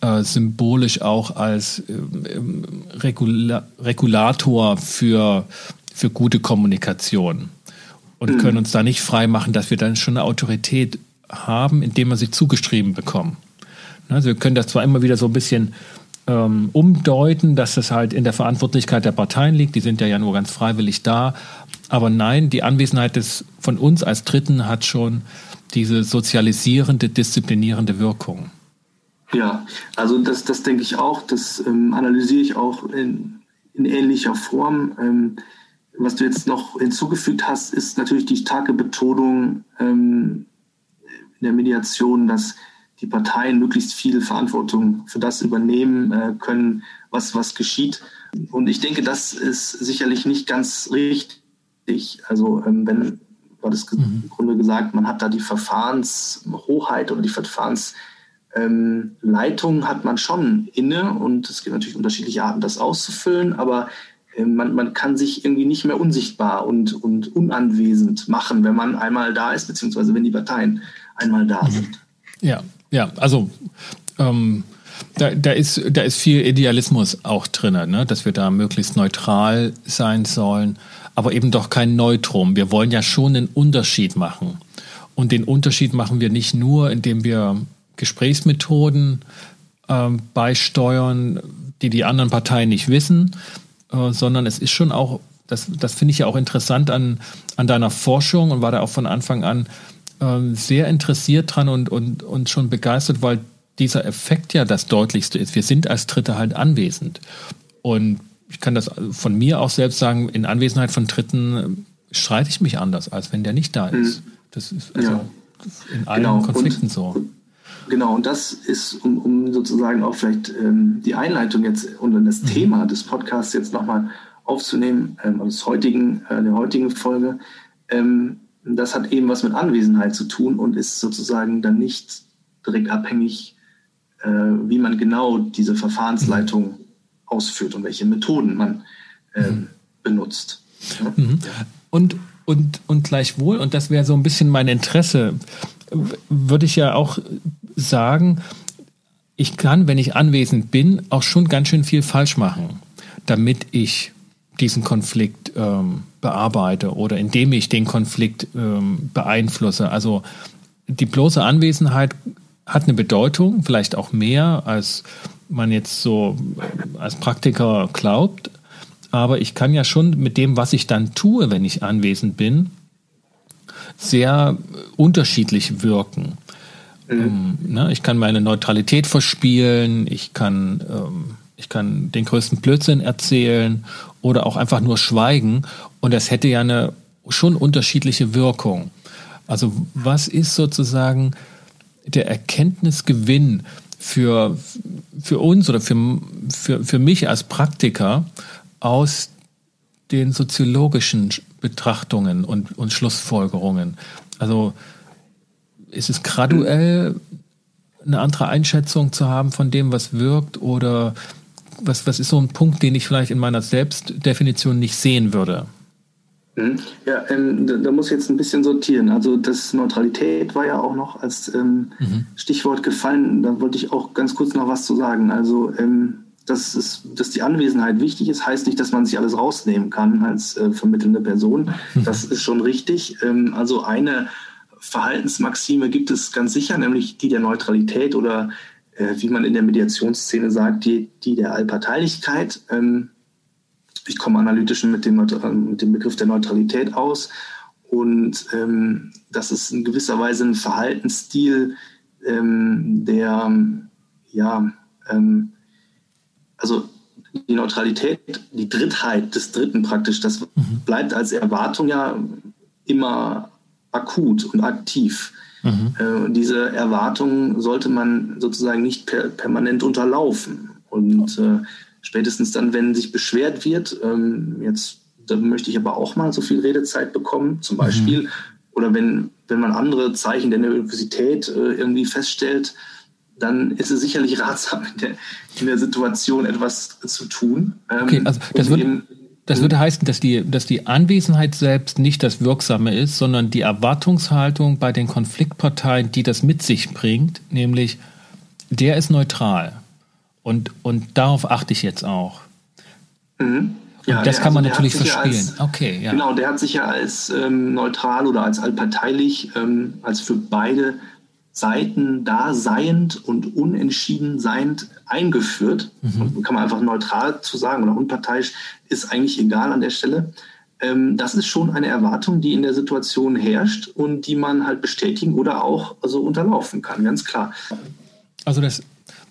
äh, symbolisch auch als äh, Regula Regulator für, für gute Kommunikation und mhm. können uns da nicht frei machen, dass wir dann schon eine Autorität haben, indem wir sie zugeschrieben bekommen. Also wir können das zwar immer wieder so ein bisschen ähm, umdeuten, dass das halt in der Verantwortlichkeit der Parteien liegt, die sind ja, ja nur ganz freiwillig da, aber nein, die Anwesenheit des, von uns als Dritten hat schon diese sozialisierende, disziplinierende Wirkung. Ja, also das, das denke ich auch, das ähm, analysiere ich auch in, in ähnlicher Form. Ähm, was du jetzt noch hinzugefügt hast, ist natürlich die starke Betonung ähm, in der Mediation, dass die Parteien möglichst viel Verantwortung für das übernehmen äh, können, was, was geschieht. Und ich denke, das ist sicherlich nicht ganz richtig. Also ähm, wenn, war das mhm. im Grunde gesagt, man hat da die Verfahrenshoheit oder die Verfahrensleitung ähm, hat man schon inne und es gibt natürlich unterschiedliche Arten, das auszufüllen, aber äh, man, man kann sich irgendwie nicht mehr unsichtbar und, und unanwesend machen, wenn man einmal da ist, beziehungsweise wenn die Parteien einmal da mhm. sind. Ja, ja, also ähm, da, da, ist, da ist viel Idealismus auch drin, ne? dass wir da möglichst neutral sein sollen, aber eben doch kein Neutrum. Wir wollen ja schon einen Unterschied machen. Und den Unterschied machen wir nicht nur, indem wir Gesprächsmethoden ähm, beisteuern, die die anderen Parteien nicht wissen, äh, sondern es ist schon auch, das, das finde ich ja auch interessant an, an deiner Forschung und war da auch von Anfang an äh, sehr interessiert dran und, und, und schon begeistert, weil dieser Effekt ja das deutlichste ist. Wir sind als Dritte halt anwesend. Und ich kann das von mir auch selbst sagen, in Anwesenheit von Dritten streite ich mich anders, als wenn der nicht da ist. Mhm. Das ist also ja. in allen genau. Konflikten und, so. Genau, und das ist, um, um sozusagen auch vielleicht ähm, die Einleitung jetzt und das mhm. Thema des Podcasts jetzt nochmal aufzunehmen, ähm, des heutigen, äh, der heutigen Folge. Ähm, das hat eben was mit Anwesenheit zu tun und ist sozusagen dann nicht direkt abhängig, äh, wie man genau diese Verfahrensleitung ausführt und welche Methoden man äh, mhm. benutzt. Ja? Mhm. Und, und, und gleichwohl, und das wäre so ein bisschen mein Interesse, würde ich ja auch sagen, ich kann, wenn ich anwesend bin, auch schon ganz schön viel falsch machen, damit ich diesen Konflikt ähm, bearbeite oder indem ich den Konflikt ähm, beeinflusse. Also die bloße Anwesenheit hat eine Bedeutung, vielleicht auch mehr, als man jetzt so als Praktiker glaubt. Aber ich kann ja schon mit dem, was ich dann tue, wenn ich anwesend bin, sehr unterschiedlich wirken. Mhm. Ähm, ne, ich kann meine Neutralität verspielen, ich kann, ähm, ich kann den größten Blödsinn erzählen oder auch einfach nur schweigen. Und das hätte ja eine schon unterschiedliche Wirkung. Also was ist sozusagen der Erkenntnisgewinn für, für uns oder für, für, für mich als Praktiker aus den soziologischen Betrachtungen und, und Schlussfolgerungen? Also ist es graduell eine andere Einschätzung zu haben von dem, was wirkt oder was, was ist so ein Punkt, den ich vielleicht in meiner Selbstdefinition nicht sehen würde? Mhm. Ja, ähm, da, da, muss ich jetzt ein bisschen sortieren. Also das Neutralität war ja auch noch als ähm, mhm. Stichwort gefallen. Da wollte ich auch ganz kurz noch was zu sagen. Also ähm, dass, es, dass die Anwesenheit wichtig ist, heißt nicht, dass man sich alles rausnehmen kann als äh, vermittelnde Person. Das ist schon richtig. Ähm, also eine Verhaltensmaxime gibt es ganz sicher, nämlich die der Neutralität oder äh, wie man in der Mediationsszene sagt, die, die der Allparteilichkeit. Ähm, ich komme analytisch mit dem, mit dem Begriff der Neutralität aus. Und ähm, das ist in gewisser Weise ein Verhaltensstil, ähm, der, ja, ähm, also die Neutralität, die Drittheit des Dritten praktisch, das mhm. bleibt als Erwartung ja immer akut und aktiv. Mhm. Äh, diese Erwartung sollte man sozusagen nicht per, permanent unterlaufen. Und äh, spätestens dann, wenn sich beschwert wird, ähm, jetzt da möchte ich aber auch mal so viel Redezeit bekommen, zum mhm. Beispiel, mhm. oder wenn, wenn man andere Zeichen der Nervosität äh, irgendwie feststellt, dann ist es sicherlich ratsam, in der, in der Situation etwas zu tun. Ähm, okay, also das würde, das würde heißen, dass die, dass die Anwesenheit selbst nicht das Wirksame ist, sondern die Erwartungshaltung bei den Konfliktparteien, die das mit sich bringt, nämlich der ist neutral. Und, und darauf achte ich jetzt auch. Mhm. Ja, das kann also man natürlich verspielen. Als, okay, ja. Genau, der hat sich ja als ähm, neutral oder als allparteilich, ähm, als für beide Seiten da seiend und unentschieden seiend eingeführt. Mhm. Kann man einfach neutral zu sagen oder unparteiisch, ist eigentlich egal an der Stelle. Ähm, das ist schon eine Erwartung, die in der Situation herrscht und die man halt bestätigen oder auch also unterlaufen kann, ganz klar. Also das,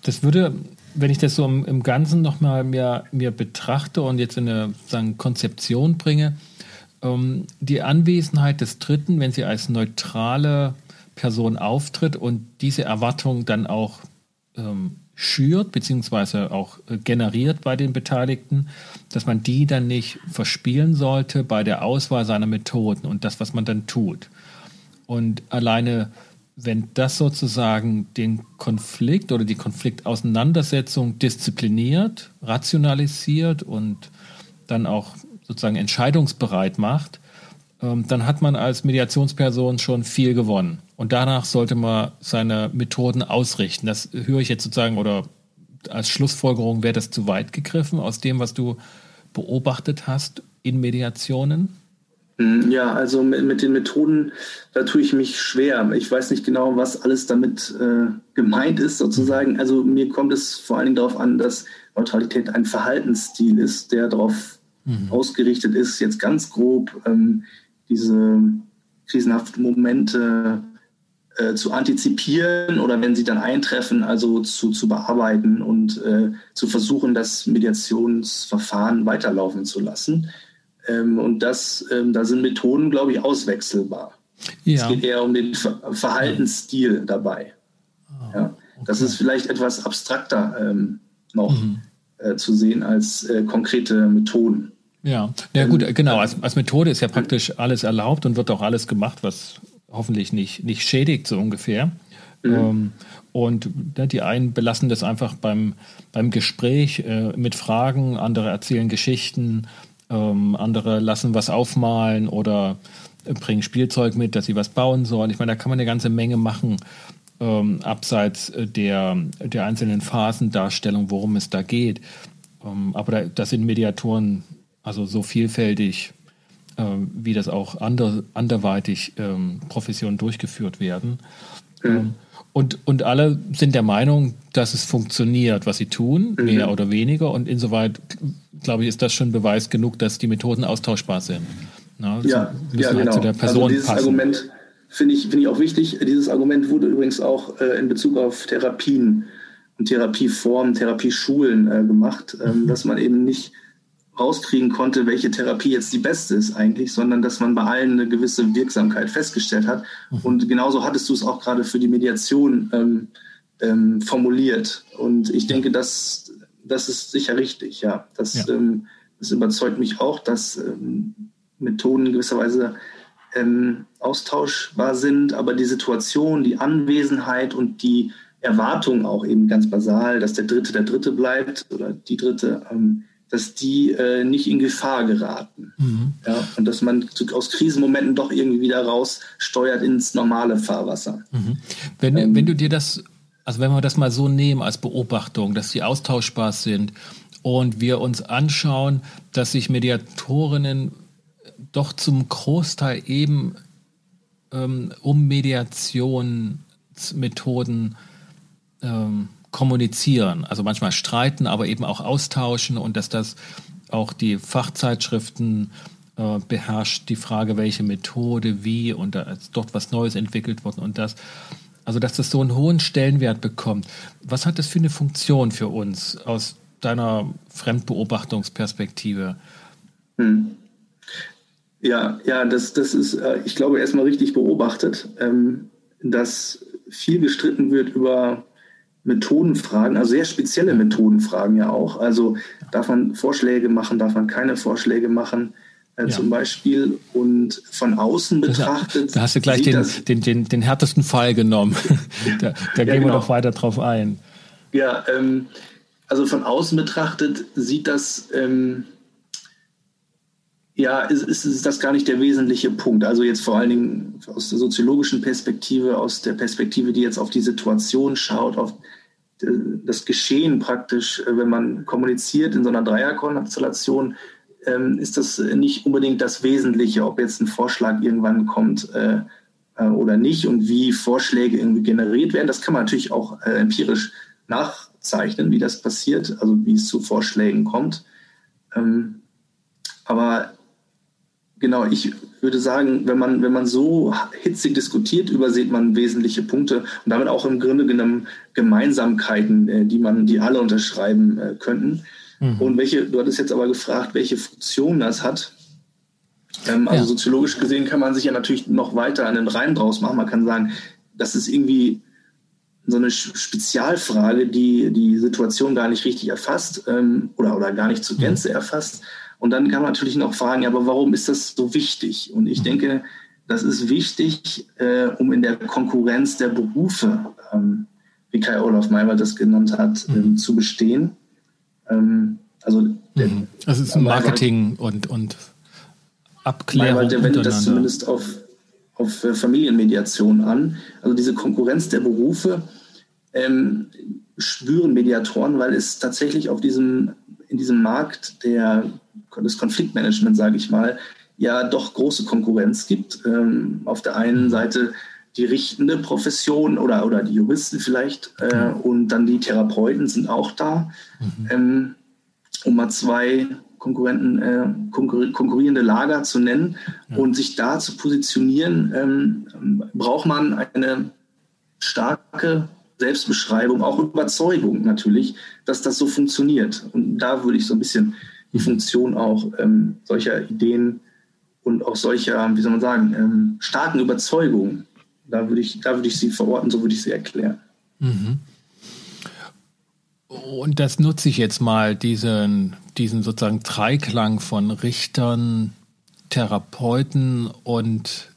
das würde wenn ich das so im, im Ganzen nochmal mir, mir betrachte und jetzt in eine sagen, Konzeption bringe, ähm, die Anwesenheit des Dritten, wenn sie als neutrale Person auftritt und diese Erwartung dann auch ähm, schürt, beziehungsweise auch äh, generiert bei den Beteiligten, dass man die dann nicht verspielen sollte bei der Auswahl seiner Methoden und das, was man dann tut. Und alleine wenn das sozusagen den Konflikt oder die Konfliktauseinandersetzung diszipliniert, rationalisiert und dann auch sozusagen entscheidungsbereit macht, ähm, dann hat man als Mediationsperson schon viel gewonnen. Und danach sollte man seine Methoden ausrichten. Das höre ich jetzt sozusagen oder als Schlussfolgerung wäre das zu weit gegriffen aus dem, was du beobachtet hast in Mediationen? Hm, ja, also mit, mit, den Methoden, da tue ich mich schwer. Ich weiß nicht genau, was alles damit äh, gemeint ist, sozusagen. Also mir kommt es vor allen Dingen darauf an, dass Neutralität ein Verhaltensstil ist, der darauf mhm. ausgerichtet ist, jetzt ganz grob ähm, diese krisenhaften Momente äh, zu antizipieren oder wenn sie dann eintreffen, also zu, zu bearbeiten und äh, zu versuchen, das Mediationsverfahren weiterlaufen zu lassen. Ähm, und das, ähm, da sind Methoden, glaube ich, auswechselbar. Ja. Es geht eher um den Ver Verhaltensstil dabei. Ah, ja. Okay. Das ist vielleicht etwas abstrakter ähm, noch mhm. äh, zu sehen als äh, konkrete Methoden. Ja, ja gut, ähm, genau. Als, als Methode ist ja praktisch alles erlaubt und wird auch alles gemacht, was hoffentlich nicht, nicht schädigt, so ungefähr. Mhm. Ähm, und ne, die einen belassen das einfach beim, beim Gespräch äh, mit Fragen, andere erzählen Geschichten, ähm, andere lassen was aufmalen oder bringen Spielzeug mit, dass sie was bauen sollen. Ich meine, da kann man eine ganze Menge machen, ähm, abseits der, der einzelnen Phasendarstellung, worum es da geht. Aber da, das sind Mediatoren also so vielfältig, ähm, wie das auch ander, anderweitig ähm, Professionen durchgeführt werden. Mhm. Und, und alle sind der Meinung, dass es funktioniert, was sie tun, mhm. mehr oder weniger. Und insoweit, glaube ich, ist das schon Beweis genug, dass die Methoden austauschbar sind. Na, ja, so, ja, halt genau. Zu der Person also dieses passen. Argument finde ich, finde ich auch wichtig. Dieses Argument wurde übrigens auch äh, in Bezug auf Therapien und Therapieformen, Therapieschulen äh, gemacht, ähm, mhm. dass man eben nicht rauskriegen konnte, welche Therapie jetzt die beste ist eigentlich, sondern dass man bei allen eine gewisse Wirksamkeit festgestellt hat. Mhm. Und genauso hattest du es auch gerade für die Mediation ähm, ähm, formuliert. Und ich denke, das, das ist sicher richtig, ja. Das, ja. Ähm, das überzeugt mich auch, dass ähm, Methoden in gewisser Weise ähm, austauschbar sind, aber die Situation, die Anwesenheit und die Erwartung auch eben ganz basal, dass der Dritte der Dritte bleibt oder die Dritte, ähm, dass die äh, nicht in Gefahr geraten. Mhm. Ja, und dass man aus Krisenmomenten doch irgendwie wieder raussteuert ins normale Fahrwasser. Mhm. Wenn, ähm, wenn du dir das, also wenn wir das mal so nehmen als Beobachtung, dass die austauschbar sind und wir uns anschauen, dass sich Mediatorinnen doch zum Großteil eben ähm, um Mediationsmethoden ähm, kommunizieren, also manchmal streiten, aber eben auch austauschen und dass das auch die Fachzeitschriften äh, beherrscht, die Frage, welche Methode, wie und da ist dort was Neues entwickelt worden und das. Also, dass das so einen hohen Stellenwert bekommt. Was hat das für eine Funktion für uns aus deiner Fremdbeobachtungsperspektive? Hm. Ja, ja, das, das ist, äh, ich glaube, erstmal richtig beobachtet, ähm, dass viel gestritten wird über Methodenfragen, also sehr spezielle Methodenfragen ja auch. Also darf man Vorschläge machen, darf man keine Vorschläge machen, äh, ja. zum Beispiel. Und von außen betrachtet. Da hast du gleich den, den, den, den, härtesten Fall genommen. da, da ja, gehen genau. wir doch weiter drauf ein. Ja, ähm, also von außen betrachtet sieht das. Ähm, ja, ist, ist, ist das gar nicht der wesentliche Punkt. Also jetzt vor allen Dingen aus der soziologischen Perspektive, aus der Perspektive, die jetzt auf die Situation schaut, auf das Geschehen praktisch, äh, wenn man kommuniziert in so einer Dreierkonstellation, ähm, ist das nicht unbedingt das Wesentliche, ob jetzt ein Vorschlag irgendwann kommt äh, äh, oder nicht und wie Vorschläge irgendwie generiert werden. Das kann man natürlich auch empirisch nachzeichnen, wie das passiert, also wie es zu Vorschlägen kommt. Ähm, aber Genau, ich würde sagen, wenn man, wenn man so hitzig diskutiert, übersieht man wesentliche Punkte und damit auch im Grunde genommen Gemeinsamkeiten, äh, die man, die alle unterschreiben äh, könnten. Mhm. Und welche, du hattest jetzt aber gefragt, welche Funktion das hat. Ähm, also ja. soziologisch gesehen kann man sich ja natürlich noch weiter einen Reim draus machen. Man kann sagen, das ist irgendwie so eine Spezialfrage, die die Situation gar nicht richtig erfasst ähm, oder, oder gar nicht zur mhm. Gänze erfasst. Und dann kann man natürlich noch fragen, aber warum ist das so wichtig? Und ich mhm. denke, das ist wichtig, äh, um in der Konkurrenz der Berufe, ähm, wie Kai Olaf Maywald das genannt hat, mhm. ähm, zu bestehen. Ähm, also, der, mhm. also es ist ein Marketing und, und Abklärung. Maywald, der wendet das zumindest auf, auf äh, Familienmediation an. Also diese Konkurrenz der Berufe ähm, spüren Mediatoren, weil es tatsächlich auf diesem, in diesem Markt der des Konfliktmanagements, sage ich mal, ja doch große Konkurrenz gibt. Ähm, auf der einen mhm. Seite die richtende Profession oder, oder die Juristen vielleicht äh, und dann die Therapeuten sind auch da. Mhm. Ähm, um mal zwei Konkurrenten, äh, konkur konkurrierende Lager zu nennen ja. und sich da zu positionieren, ähm, braucht man eine starke Selbstbeschreibung, auch Überzeugung natürlich, dass das so funktioniert. Und da würde ich so ein bisschen die Funktion auch ähm, solcher Ideen und auch solcher, wie soll man sagen, ähm, starken Überzeugungen. Da würde ich, da ich sie verorten, so würde ich sie erklären. Mhm. Und das nutze ich jetzt mal, diesen, diesen sozusagen Dreiklang von Richtern, Therapeuten und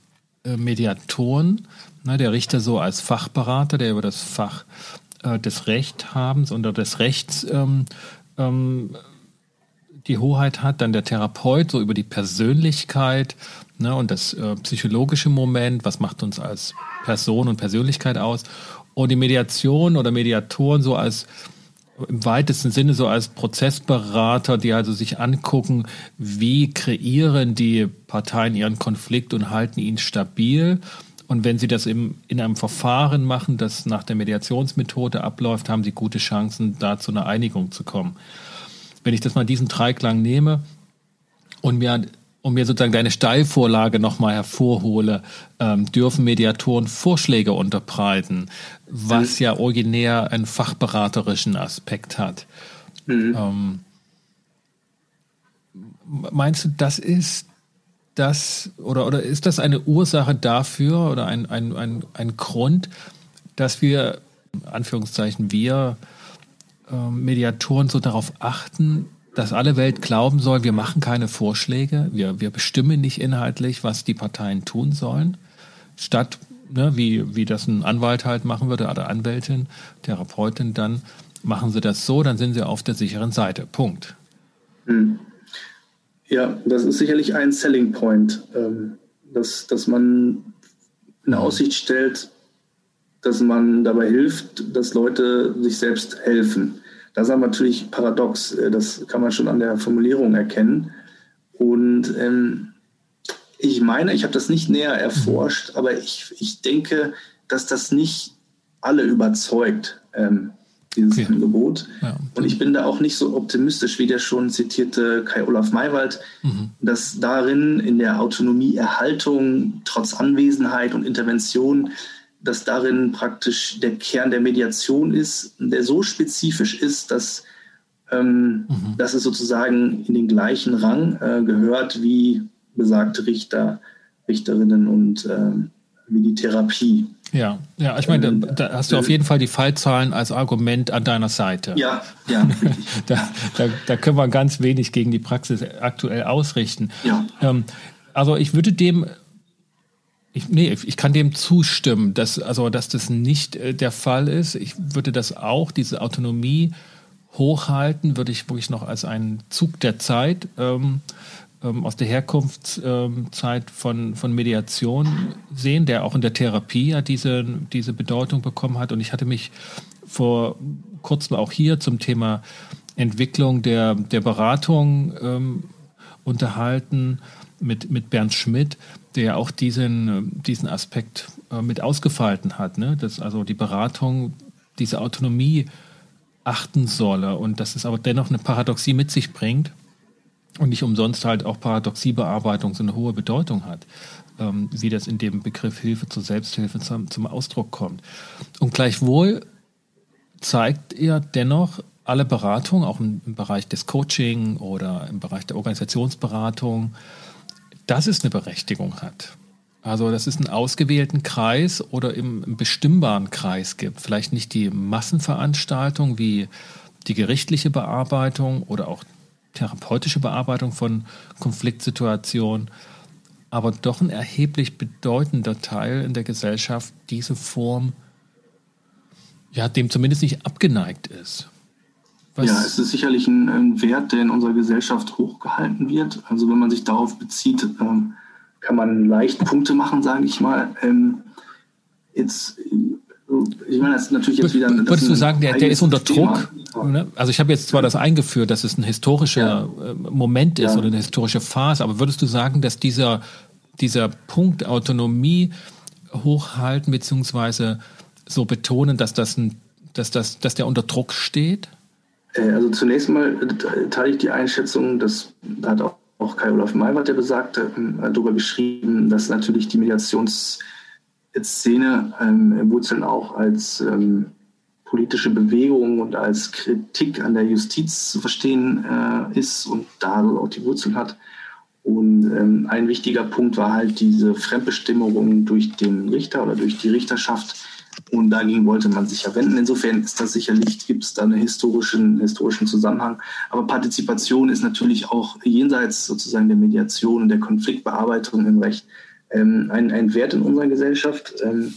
äh, Mediatoren. Na, der Richter so als Fachberater, der über das Fach äh, des Rechthabens oder des Rechts ähm, ähm, die Hoheit hat, dann der Therapeut so über die Persönlichkeit ne, und das äh, psychologische Moment, was macht uns als Person und Persönlichkeit aus und die Mediation oder Mediatoren so als im weitesten Sinne so als Prozessberater, die also sich angucken, wie kreieren die Parteien ihren Konflikt und halten ihn stabil. Und wenn sie das im, in einem Verfahren machen, das nach der Mediationsmethode abläuft, haben sie gute Chancen, da zu einer Einigung zu kommen wenn ich das mal diesen Dreiklang nehme und mir und mir sozusagen deine Steilvorlage nochmal hervorhole, ähm, dürfen Mediatoren Vorschläge unterbreiten, was mhm. ja originär einen fachberaterischen Aspekt hat. Mhm. Ähm, meinst du, das ist das oder, oder ist das eine Ursache dafür oder ein, ein, ein, ein Grund, dass wir, Anführungszeichen, wir Mediatoren so darauf achten, dass alle Welt glauben soll, wir machen keine Vorschläge, wir, wir bestimmen nicht inhaltlich, was die Parteien tun sollen, statt, ne, wie, wie das ein Anwalt halt machen würde oder Anwältin, Therapeutin, dann machen sie das so, dann sind sie auf der sicheren Seite. Punkt. Hm. Ja, das ist sicherlich ein Selling Point, ähm, dass, dass man in Aussicht stellt, dass man dabei hilft, dass Leute sich selbst helfen. Das ist aber natürlich paradox. Äh, das kann man schon an der Formulierung erkennen. Und ähm, ich meine, ich habe das nicht näher erforscht, aber ich, ich denke, dass das nicht alle überzeugt, ähm, dieses okay. Angebot. Ja. Und ich bin da auch nicht so optimistisch wie der schon zitierte Kai-Olaf Maywald, mhm. dass darin in der Autonomieerhaltung trotz Anwesenheit und Intervention dass darin praktisch der Kern der Mediation ist, der so spezifisch ist, dass ähm, mhm. dass es sozusagen in den gleichen Rang äh, gehört wie besagte Richter, Richterinnen und äh, wie die Therapie. Ja, ja, ich meine, da, da hast du auf jeden Fall die Fallzahlen als Argument an deiner Seite. Ja, ja. da, da, da, können wir ganz wenig gegen die Praxis aktuell ausrichten. Ja. Ähm, also ich würde dem, ich, nee, ich kann dem zustimmen, dass, also, dass das nicht äh, der Fall ist. Ich würde das auch, diese Autonomie hochhalten, würde ich wirklich noch als einen Zug der Zeit ähm, ähm, aus der Herkunftszeit von, von Mediation sehen, der auch in der Therapie ja diese, diese Bedeutung bekommen hat. Und ich hatte mich vor kurzem auch hier zum Thema Entwicklung der, der Beratung ähm, unterhalten mit, mit Bernd Schmidt, der auch diesen, diesen Aspekt äh, mit ausgefalten hat, ne? dass also die Beratung diese Autonomie achten solle und dass es aber dennoch eine Paradoxie mit sich bringt, und nicht umsonst halt auch Paradoxiebearbeitung so eine hohe Bedeutung hat, ähm, wie das in dem Begriff Hilfe zur Selbsthilfe zum, zum Ausdruck kommt. Und gleichwohl zeigt er dennoch alle Beratung, auch im, im, Bereich des Coaching oder im Bereich der Organisationsberatung, dass es eine Berechtigung hat. Also, dass es einen ausgewählten Kreis oder im, im bestimmbaren Kreis gibt. Vielleicht nicht die Massenveranstaltung wie die gerichtliche Bearbeitung oder auch therapeutische Bearbeitung von Konfliktsituationen, aber doch ein erheblich bedeutender Teil in der Gesellschaft diese Form ja dem zumindest nicht abgeneigt ist. Was ja, es ist sicherlich ein, ein, Wert, der in unserer Gesellschaft hochgehalten wird. Also wenn man sich darauf bezieht, ähm, kann man leicht Punkte machen, sage ich mal. Ähm, jetzt ich meine, das ist natürlich jetzt wieder. Würdest du sagen, der, der ist unter Druck? Ne? Also ich habe jetzt zwar das eingeführt, dass es ein historischer ja. Äh, Moment ist ja. oder eine historische Phase, aber würdest du sagen, dass dieser, dieser Punkt Autonomie hochhalten beziehungsweise so betonen, dass das ein, dass das, dass der unter Druck steht? Äh, also zunächst mal teile ich die Einschätzung, dass da hat auch, Kai Olaf Maywald, der besagte, äh, darüber geschrieben, dass natürlich die Mediations Szene ähm, Wurzeln auch als ähm, politische Bewegung und als Kritik an der Justiz zu verstehen äh, ist und da auch die Wurzeln hat. Und ähm, ein wichtiger Punkt war halt diese Fremdbestimmung durch den Richter oder durch die Richterschaft. Und dagegen wollte man sich ja wenden. Insofern ist das sicherlich, gibt es da einen historischen, historischen Zusammenhang. Aber Partizipation ist natürlich auch jenseits sozusagen der Mediation und der Konfliktbearbeitung im Recht ähm, ein, ein Wert in unserer Gesellschaft. Ähm,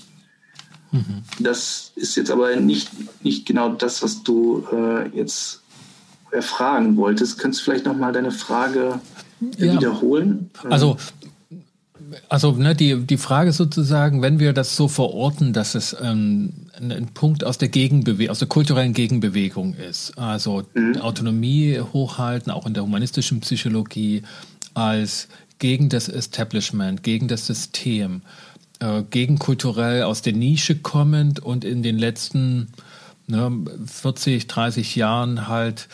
mhm. Das ist jetzt aber nicht, nicht genau das, was du äh, jetzt erfragen wolltest. Könntest du vielleicht nochmal deine Frage ja. wiederholen? Also also ne, die, die Frage sozusagen, wenn wir das so verorten, dass es ähm, ein, ein, Punkt aus der Gegenbewegung, aus der kulturellen Gegenbewegung ist, also mhm. Autonomie hochhalten, auch in der humanistischen Psychologie, als gegen das Establishment, gegen das System, äh, gegen kulturell aus der Nische kommend und in den letzten ne, 40, 30 Jahren halt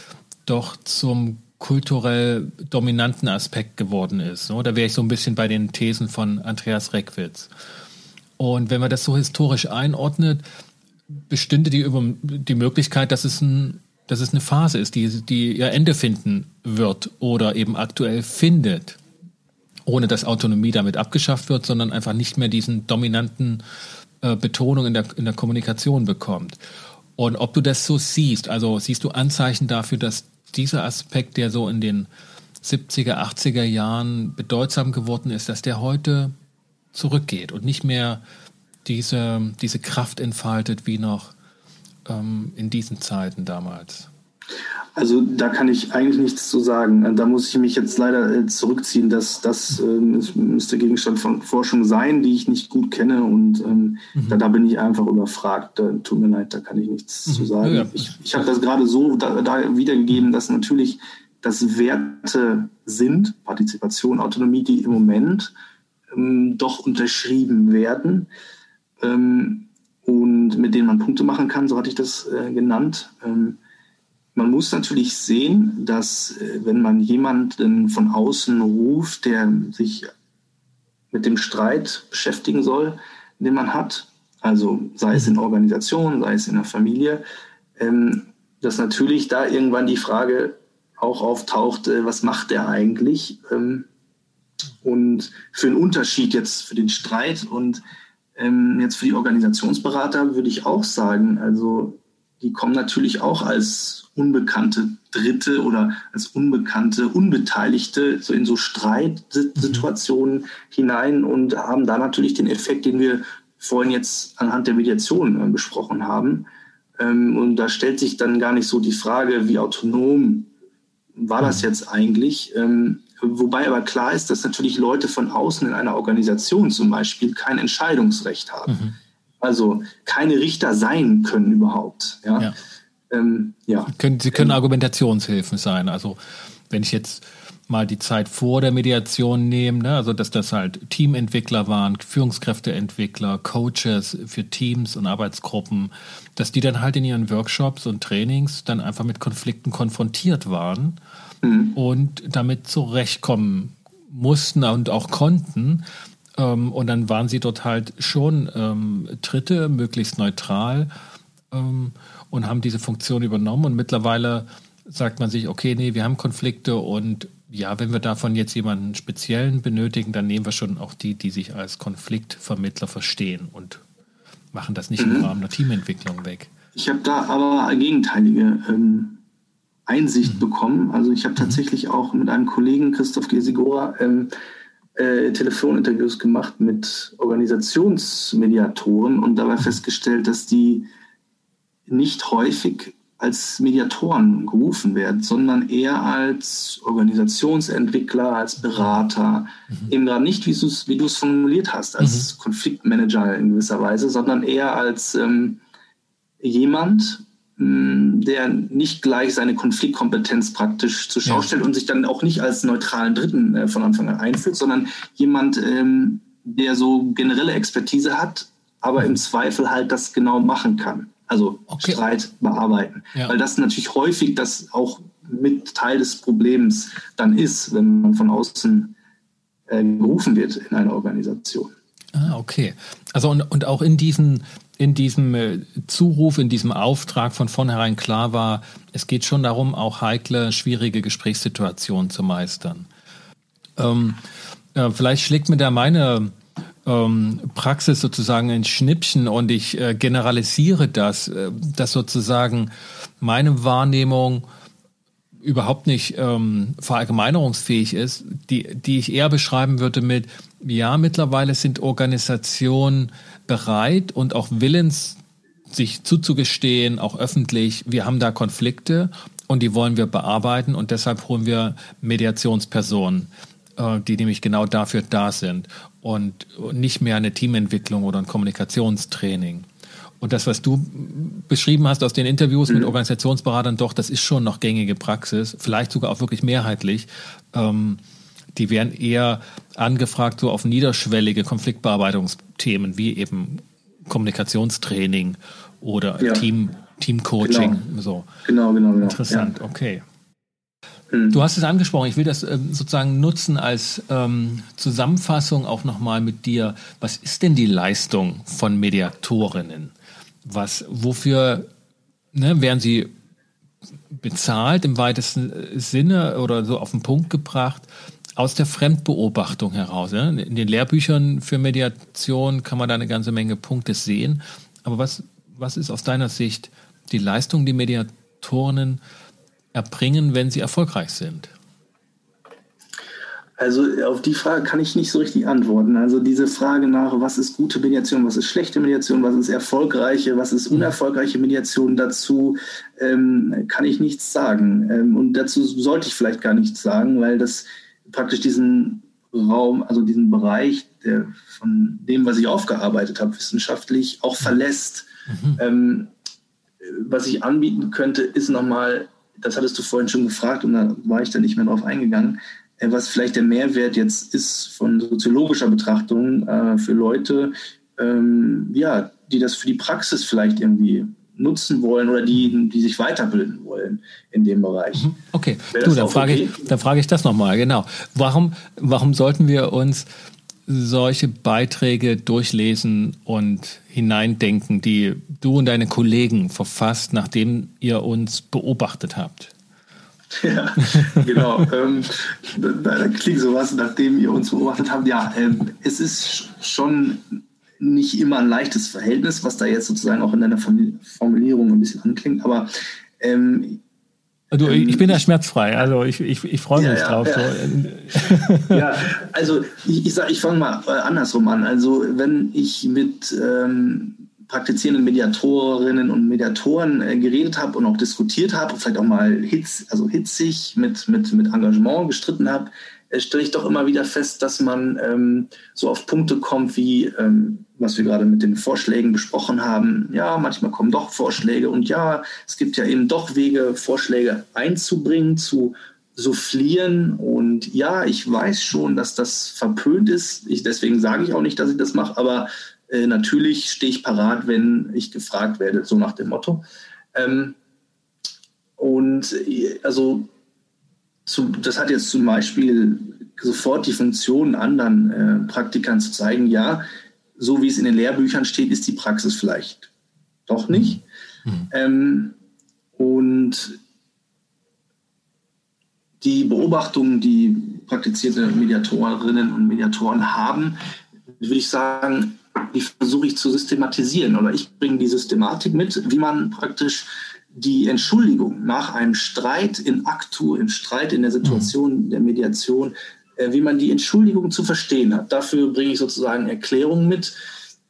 doch zum kulturell dominanten Aspekt geworden ist. Da wäre ich so ein bisschen bei den Thesen von Andreas Reckwitz. Und wenn man das so historisch einordnet, bestünde die, die Möglichkeit, dass es, ein, dass es eine Phase ist, die, die ihr Ende finden wird oder eben aktuell findet ohne dass Autonomie damit abgeschafft wird, sondern einfach nicht mehr diesen dominanten äh, Betonung in der, in der Kommunikation bekommt. Und ob du das so siehst, also siehst du Anzeichen dafür, dass dieser Aspekt, der so in den 70er, 80er Jahren bedeutsam geworden ist, dass der heute zurückgeht und nicht mehr diese, diese Kraft entfaltet wie noch ähm, in diesen Zeiten damals? Also da kann ich eigentlich nichts zu sagen. Da muss ich mich jetzt leider äh, zurückziehen. Das, das äh, müsste Gegenstand von Forschung sein, die ich nicht gut kenne. Und ähm, mhm. da, da, bin ich einfach überfragt. Da, tut mir leid, da kann ich nichts mhm. zu sagen. Ja. Ich, ich habe das gerade so da, da wiedergegeben, dass natürlich das Werte sind, Partizipation, Autonomie, die im Moment ähm, doch unterschrieben werden ähm, und mit denen man Punkte machen kann, so hatte ich das äh, genannt. Ähm, man muss natürlich sehen, dass äh, wenn man jemanden von außen ruft, der sich mit dem Streit beschäftigen soll, den man hat, also sei es in Organisationen, sei es in der Familie, ähm, dass natürlich da irgendwann die Frage auch auftaucht, äh, was macht der eigentlich? Ähm, und für einen Unterschied jetzt für den Streit und ähm, jetzt für die Organisationsberater würde ich auch sagen, also die kommen natürlich auch als unbekannte Dritte oder als unbekannte Unbeteiligte so in so Streitsituationen mhm. hinein und haben da natürlich den Effekt, den wir vorhin jetzt anhand der Mediation äh, besprochen haben. Ähm, und da stellt sich dann gar nicht so die Frage, wie autonom war das mhm. jetzt eigentlich? Ähm, wobei aber klar ist, dass natürlich Leute von außen in einer Organisation zum Beispiel kein Entscheidungsrecht haben. Mhm. Also keine Richter sein können überhaupt. Ja. ja. Ähm, ja. Sie können Argumentationshilfen sein. Also wenn ich jetzt mal die Zeit vor der Mediation nehme, ne? also dass das halt Teamentwickler waren, Führungskräfteentwickler, Coaches für Teams und Arbeitsgruppen, dass die dann halt in ihren Workshops und Trainings dann einfach mit Konflikten konfrontiert waren mhm. und damit zurechtkommen mussten und auch konnten. Ähm, und dann waren sie dort halt schon ähm, Dritte, möglichst neutral ähm, und haben diese Funktion übernommen. Und mittlerweile sagt man sich, okay, nee, wir haben Konflikte und ja, wenn wir davon jetzt jemanden speziellen benötigen, dann nehmen wir schon auch die, die sich als Konfliktvermittler verstehen und machen das nicht mhm. im Rahmen der Teamentwicklung weg. Ich habe da aber gegenteilige ähm, Einsicht mhm. bekommen. Also ich habe mhm. tatsächlich auch mit einem Kollegen, Christoph Gesigora, ähm, äh, Telefoninterviews gemacht mit Organisationsmediatoren und dabei mhm. festgestellt, dass die nicht häufig als Mediatoren gerufen werden, sondern eher als Organisationsentwickler, als Berater, mhm. eben gerade nicht, wie du es wie formuliert hast, als mhm. Konfliktmanager in gewisser Weise, sondern eher als ähm, jemand, der nicht gleich seine Konfliktkompetenz praktisch zur Schau stellt und sich dann auch nicht als neutralen Dritten äh, von Anfang an einführt, sondern jemand, ähm, der so generelle Expertise hat, aber im Zweifel halt das genau machen kann also okay. Streit bearbeiten. Ja. Weil das natürlich häufig das auch mit Teil des Problems dann ist, wenn man von außen äh, gerufen wird in einer Organisation. Ah, okay. Also und, und auch in diesen in diesem äh, Zuruf, in diesem Auftrag von vornherein klar war, es geht schon darum, auch heikle, schwierige Gesprächssituationen zu meistern. Ähm, äh, vielleicht schlägt mir da meine ähm, Praxis sozusagen ein Schnippchen und ich äh, generalisiere das, äh, dass sozusagen meine Wahrnehmung überhaupt nicht ähm, verallgemeinerungsfähig ist, die, die ich eher beschreiben würde mit, ja, mittlerweile sind Organisationen bereit und auch willens, sich zuzugestehen, auch öffentlich, wir haben da Konflikte und die wollen wir bearbeiten und deshalb holen wir Mediationspersonen äh, die nämlich genau dafür da sind und nicht mehr eine Teamentwicklung oder ein Kommunikationstraining. Und das, was du beschrieben hast aus den Interviews mhm. mit Organisationsberatern, doch, das ist schon noch gängige Praxis, vielleicht sogar auch wirklich mehrheitlich. Die werden eher angefragt so auf niederschwellige Konfliktbearbeitungsthemen wie eben Kommunikationstraining oder ja. Team, Teamcoaching. Genau. So. genau, genau, genau. Interessant, ja. okay. Mhm. Du hast es angesprochen, ich will das ähm, sozusagen nutzen als ähm, Zusammenfassung auch nochmal mit dir. Was ist denn die Leistung von Mediatorinnen? Was, wofür ne, werden sie bezahlt im weitesten äh, Sinne oder so auf den Punkt gebracht? Aus der Fremdbeobachtung heraus. Ne? In den Lehrbüchern für Mediation kann man da eine ganze Menge Punkte sehen. Aber was, was ist aus deiner Sicht die Leistung, die Mediatorinnen erbringen, wenn sie erfolgreich sind? Also auf die Frage kann ich nicht so richtig antworten. Also diese Frage nach, was ist gute Mediation, was ist schlechte Mediation, was ist erfolgreiche, was ist unerfolgreiche Mediation, dazu ähm, kann ich nichts sagen. Ähm, und dazu sollte ich vielleicht gar nichts sagen, weil das praktisch diesen Raum, also diesen Bereich der, von dem, was ich aufgearbeitet habe, wissenschaftlich auch verlässt. Mhm. Ähm, was ich anbieten könnte, ist nochmal das hattest du vorhin schon gefragt und da war ich da nicht mehr drauf eingegangen, äh, was vielleicht der Mehrwert jetzt ist von soziologischer Betrachtung äh, für Leute, ähm, ja, die das für die Praxis vielleicht irgendwie nutzen wollen oder die, die sich weiterbilden wollen in dem Bereich. Mhm. Okay, du, dann frage, okay? ich, dann frage ich das nochmal, genau. Warum, warum sollten wir uns solche Beiträge durchlesen und hineindenken, die du und deine Kollegen verfasst, nachdem ihr uns beobachtet habt? Ja, genau. ähm, da, da, klingt sowas, nachdem ihr uns beobachtet habt. Ja, ähm, es ist schon nicht immer ein leichtes Verhältnis, was da jetzt sozusagen auch in deiner Formulierung ein bisschen anklingt, aber ähm, Du, ich bin da schmerzfrei, also ich, ich, ich freue mich ja, drauf. Ja, ja also ich, ich, ich fange mal äh, andersrum an. Also wenn ich mit ähm, praktizierenden Mediatorinnen und Mediatoren äh, geredet habe und auch diskutiert habe, vielleicht auch mal hitz, also hitzig mit, mit, mit Engagement gestritten habe, äh, stelle ich doch immer wieder fest, dass man ähm, so auf Punkte kommt wie ähm, was wir gerade mit den Vorschlägen besprochen haben. Ja, manchmal kommen doch Vorschläge und ja, es gibt ja eben doch Wege, Vorschläge einzubringen, zu soufflieren. Und ja, ich weiß schon, dass das verpönt ist. Ich, deswegen sage ich auch nicht, dass ich das mache, aber äh, natürlich stehe ich parat, wenn ich gefragt werde, so nach dem Motto. Ähm, und äh, also zu, das hat jetzt zum Beispiel sofort die Funktion, anderen äh, Praktikern zu zeigen, ja, so wie es in den Lehrbüchern steht, ist die Praxis vielleicht doch nicht. Mhm. Ähm, und die Beobachtungen, die praktizierte Mediatorinnen und Mediatoren haben, würde ich sagen, die versuche ich zu systematisieren oder ich bringe die Systematik mit, wie man praktisch die Entschuldigung nach einem Streit in Aktu, im Streit in der Situation der Mediation äh, wie man die Entschuldigung zu verstehen hat. Dafür bringe ich sozusagen Erklärungen mit.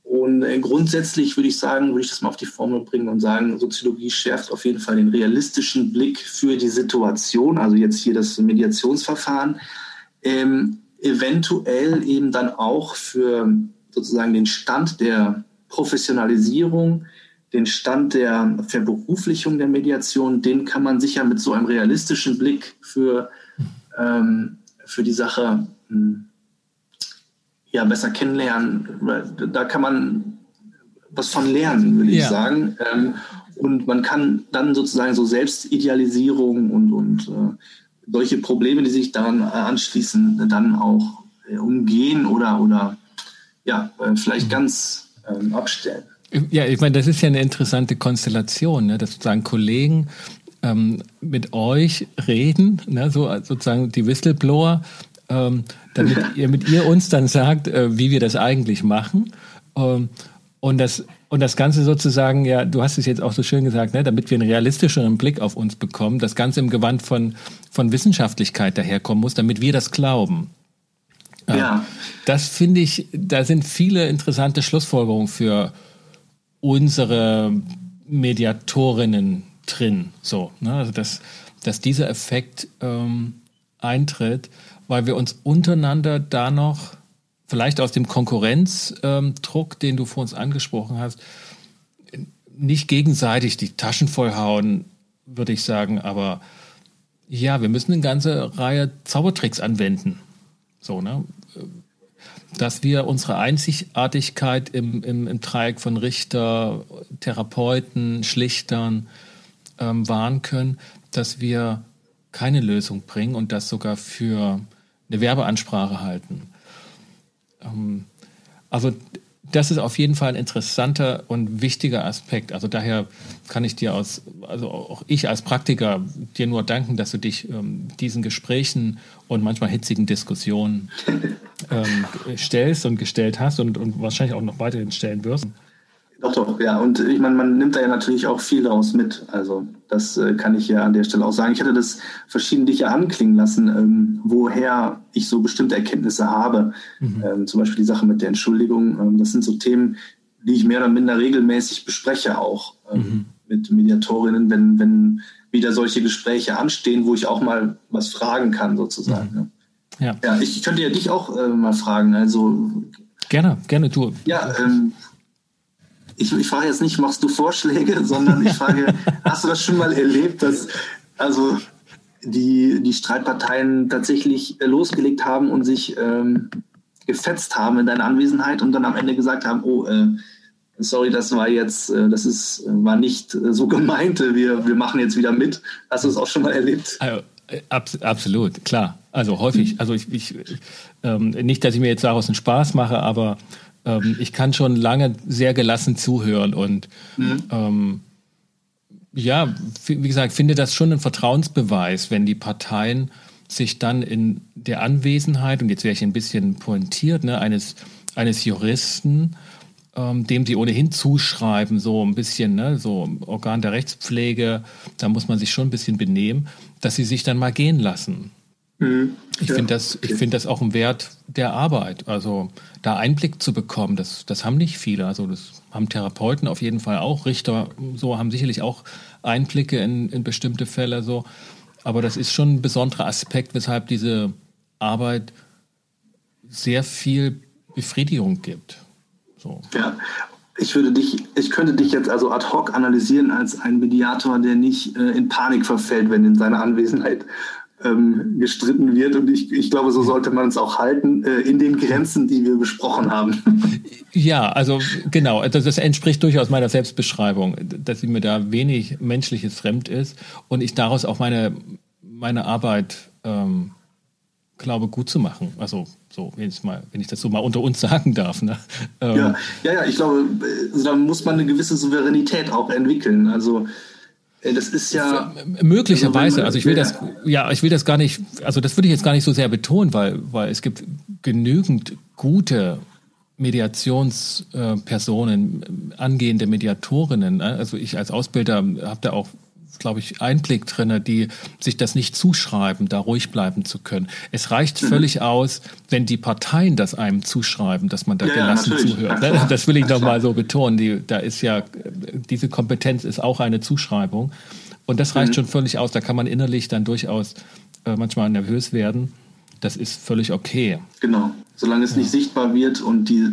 Und äh, grundsätzlich würde ich sagen, würde ich das mal auf die Formel bringen und sagen, Soziologie schärft auf jeden Fall den realistischen Blick für die Situation, also jetzt hier das Mediationsverfahren, ähm, eventuell eben dann auch für sozusagen den Stand der Professionalisierung, den Stand der Verberuflichung der Mediation, den kann man sicher mit so einem realistischen Blick für ähm, für die Sache hm, ja, besser kennenlernen. Da kann man was von lernen, würde ja. ich sagen. Ähm, und man kann dann sozusagen so Selbstidealisierung und, und äh, solche Probleme, die sich daran anschließen, dann auch äh, umgehen oder, oder ja, äh, vielleicht mhm. ganz ähm, abstellen. Ja, ich meine, das ist ja eine interessante Konstellation, ne? dass sozusagen Kollegen ähm, mit euch reden, ne, so sozusagen die Whistleblower, ähm, damit ihr mit ihr uns dann sagt, äh, wie wir das eigentlich machen. Ähm, und das und das Ganze sozusagen, ja, du hast es jetzt auch so schön gesagt, ne, damit wir einen realistischeren Blick auf uns bekommen, das Ganze im Gewand von, von Wissenschaftlichkeit daherkommen muss, damit wir das glauben. Ja. Das finde ich, da sind viele interessante Schlussfolgerungen für unsere Mediatorinnen drin. So, ne? Also dass, dass dieser Effekt ähm, eintritt, weil wir uns untereinander da noch vielleicht aus dem Konkurrenzdruck, ähm, den du vor uns angesprochen hast, nicht gegenseitig die Taschen vollhauen, würde ich sagen, aber ja, wir müssen eine ganze Reihe Zaubertricks anwenden. So, ne? Dass wir unsere Einzigartigkeit im, im, im Dreieck von Richter, Therapeuten, Schlichtern, ähm, wahren können, dass wir keine Lösung bringen und das sogar für eine Werbeansprache halten. Ähm, also das ist auf jeden Fall ein interessanter und wichtiger Aspekt. Also daher kann ich dir aus, also auch ich als Praktiker dir nur danken, dass du dich ähm, diesen Gesprächen und manchmal hitzigen Diskussionen ähm, stellst und gestellt hast und, und wahrscheinlich auch noch weiterhin stellen wirst. Doch, doch, ja. Und ich meine, man nimmt da ja natürlich auch viel daraus mit. Also das äh, kann ich ja an der Stelle auch sagen. Ich hatte das verschiedentlich ja anklingen lassen, ähm, woher ich so bestimmte Erkenntnisse habe. Mhm. Ähm, zum Beispiel die Sache mit der Entschuldigung. Ähm, das sind so Themen, die ich mehr oder minder regelmäßig bespreche auch ähm, mhm. mit Mediatorinnen, wenn, wenn wieder solche Gespräche anstehen, wo ich auch mal was fragen kann sozusagen. Mhm. Ja. ja, ich könnte ja dich auch äh, mal fragen. Also gerne, gerne du. Ja, ähm, ich, ich frage jetzt nicht, machst du Vorschläge, sondern ich frage, hast du das schon mal erlebt, dass also die, die Streitparteien tatsächlich losgelegt haben und sich ähm, gefetzt haben in deiner Anwesenheit und dann am Ende gesagt haben, oh, äh, sorry, das war jetzt, äh, das ist, war nicht äh, so gemeint, wir, wir machen jetzt wieder mit. Hast du das auch schon mal erlebt? Also, äh, ab, absolut, klar. Also häufig. Also ich, ich ähm, nicht, dass ich mir jetzt daraus einen Spaß mache, aber ähm, ich kann schon lange sehr gelassen zuhören und mhm. ähm, ja, wie gesagt, finde das schon ein Vertrauensbeweis, wenn die Parteien sich dann in der Anwesenheit, und jetzt wäre ich ein bisschen pointiert, ne, eines, eines Juristen, ähm, dem sie ohnehin zuschreiben, so ein bisschen, ne, so Organ der Rechtspflege, da muss man sich schon ein bisschen benehmen, dass sie sich dann mal gehen lassen. Mhm. Ich ja, finde das, okay. ich das auch ein Wert der Arbeit. Also da Einblick zu bekommen, das, das haben nicht viele. Also das haben Therapeuten auf jeden Fall auch, Richter so haben sicherlich auch Einblicke in, in bestimmte Fälle so. Aber das ist schon ein besonderer Aspekt, weshalb diese Arbeit sehr viel Befriedigung gibt. So. Ja, ich würde dich, ich könnte dich jetzt also ad hoc analysieren als ein Mediator, der nicht äh, in Panik verfällt, wenn in seiner Anwesenheit ähm, gestritten wird. Und ich, ich glaube, so sollte man es auch halten, äh, in den Grenzen, die wir besprochen haben. Ja, also genau, das, das entspricht durchaus meiner Selbstbeschreibung, dass mir da wenig menschliches fremd ist und ich daraus auch meine, meine Arbeit ähm, glaube, gut zu machen. Also so, wenn ich, mal, wenn ich das so mal unter uns sagen darf. Ne? Ähm, ja, ja, ja, ich glaube, also da muss man eine gewisse Souveränität auch entwickeln. Also äh, das ist ja möglicherweise. Also ich will das, ja, ich will das gar nicht. Also das würde ich jetzt gar nicht so sehr betonen, weil weil es gibt genügend gute Mediationspersonen, angehende Mediatorinnen. Ne? Also ich als Ausbilder habe da auch glaube ich, Einblick drin, die sich das nicht zuschreiben, da ruhig bleiben zu können. Es reicht mhm. völlig aus, wenn die Parteien das einem zuschreiben, dass man da ja, gelassen ja, zuhört. Ja, das will ich nochmal so betonen. Die, da ist ja, diese Kompetenz ist auch eine Zuschreibung. Und das reicht mhm. schon völlig aus. Da kann man innerlich dann durchaus äh, manchmal nervös werden. Das ist völlig okay. Genau. Solange es nicht sichtbar wird und die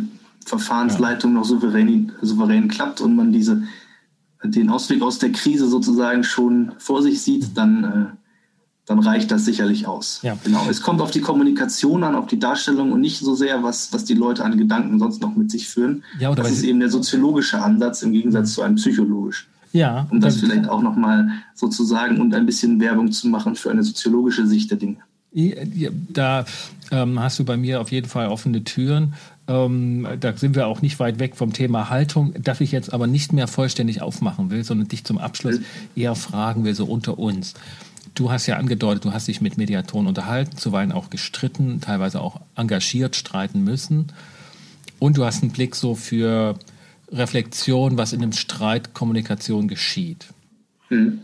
Verfahrensleitung noch souverän, souverän klappt und man diese den Ausweg aus der Krise sozusagen schon vor sich sieht, dann, äh, dann reicht das sicherlich aus. Ja. Genau. Es kommt auf die Kommunikation an, auf die Darstellung und nicht so sehr, was, was die Leute an Gedanken sonst noch mit sich führen. Ja, oder das ist eben der soziologische Ansatz im Gegensatz zu einem psychologischen. Ja. Um das vielleicht auch nochmal sozusagen und ein bisschen Werbung zu machen für eine soziologische Sicht der Dinge. Da ähm, hast du bei mir auf jeden Fall offene Türen. Ähm, da sind wir auch nicht weit weg vom Thema Haltung, das ich jetzt aber nicht mehr vollständig aufmachen will, sondern dich zum Abschluss eher fragen will, so unter uns. Du hast ja angedeutet, du hast dich mit Mediatoren unterhalten, zuweilen auch gestritten, teilweise auch engagiert streiten müssen. Und du hast einen Blick so für Reflexion, was in einem Streit Kommunikation geschieht. Hm.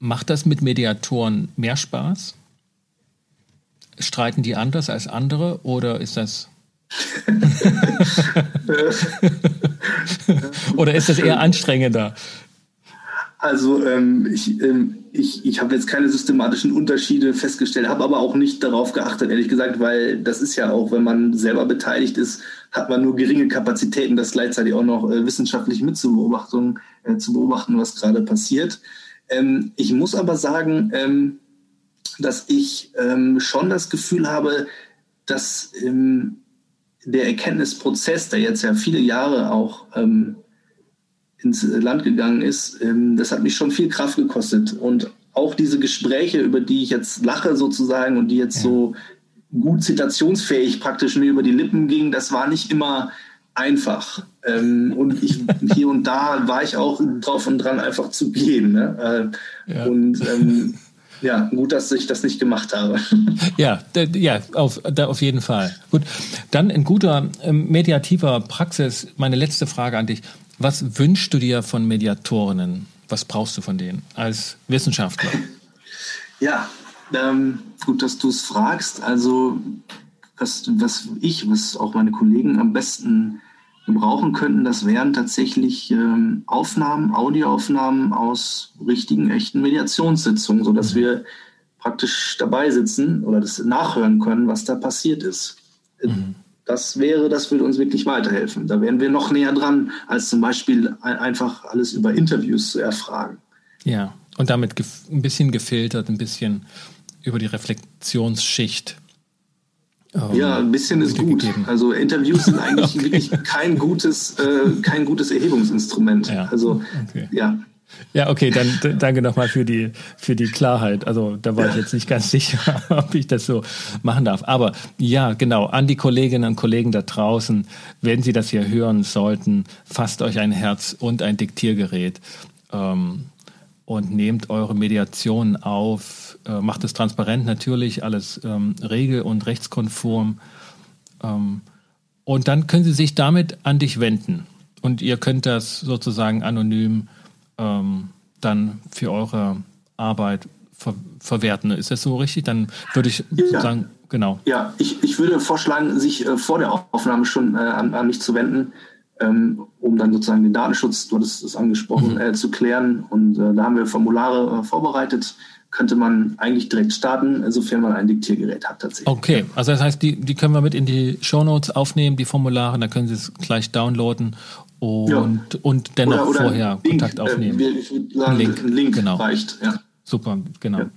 Macht das mit Mediatoren mehr Spaß? Streiten die anders als andere oder ist das oder ist das eher anstrengender? Also ähm, ich, ähm, ich, ich habe jetzt keine systematischen Unterschiede festgestellt, habe aber auch nicht darauf geachtet, ehrlich gesagt, weil das ist ja auch, wenn man selber beteiligt ist, hat man nur geringe Kapazitäten, das gleichzeitig auch noch äh, wissenschaftlich mitzubeobachten, äh, zu beobachten, was gerade passiert. Ähm, ich muss aber sagen, ähm, dass ich ähm, schon das Gefühl habe, dass ähm, der Erkenntnisprozess, der jetzt ja viele Jahre auch ähm, ins Land gegangen ist, ähm, das hat mich schon viel Kraft gekostet. Und auch diese Gespräche, über die ich jetzt lache sozusagen und die jetzt so gut zitationsfähig praktisch mir über die Lippen gingen, das war nicht immer einfach. Ähm, und ich, hier und da war ich auch drauf und dran, einfach zu gehen. Ne? Äh, ja. Und ähm, ja, gut, dass ich das nicht gemacht habe. Ja, ja, auf, auf jeden Fall. Gut, dann in guter ähm, mediativer Praxis meine letzte Frage an dich. Was wünschst du dir von Mediatorinnen? Was brauchst du von denen als Wissenschaftler? Ja, ähm, gut, dass du es fragst. Also, was, was ich, was auch meine Kollegen am besten gebrauchen könnten, das wären tatsächlich ähm, Aufnahmen, Audioaufnahmen aus richtigen, echten Mediationssitzungen, sodass mhm. wir praktisch dabei sitzen oder das nachhören können, was da passiert ist. Mhm. Das wäre, das würde uns wirklich weiterhelfen. Da wären wir noch näher dran, als zum Beispiel einfach alles über Interviews zu erfragen. Ja, und damit ein bisschen gefiltert, ein bisschen über die Reflexionsschicht ähm, ja, ein bisschen ist gut. Gegeben. Also Interviews sind eigentlich okay. wirklich kein gutes, äh, kein gutes Erhebungsinstrument. Ja. Also okay. ja. Ja, okay, dann danke nochmal für die, für die Klarheit. Also da war ich jetzt nicht ganz sicher, ob ich das so machen darf. Aber ja, genau, an die Kolleginnen und Kollegen da draußen, wenn Sie das hier hören sollten, fasst euch ein Herz und ein Diktiergerät ähm, und nehmt eure Mediation auf, äh, macht es transparent natürlich, alles ähm, regel- und rechtskonform. Ähm, und dann können Sie sich damit an dich wenden. Und ihr könnt das sozusagen anonym ähm, dann für eure Arbeit ver verwerten. Ist das so richtig? Dann würde ich ja. sagen, genau. Ja, ich, ich würde vorschlagen, sich äh, vor der Aufnahme schon äh, an, an, mich zu wenden, ähm, um dann sozusagen den Datenschutz, du hattest es angesprochen, mhm. äh, zu klären. Und äh, da haben wir Formulare äh, vorbereitet könnte man eigentlich direkt starten, sofern man ein Diktiergerät hat tatsächlich. Okay, also das heißt, die, die können wir mit in die Shownotes aufnehmen, die Formulare, dann können Sie es gleich downloaden und, ja. und dennoch oder, oder vorher Link, Kontakt äh, aufnehmen. Äh, sagen, ein Link, ein Link genau. reicht. Ja. Super, genau. Ja.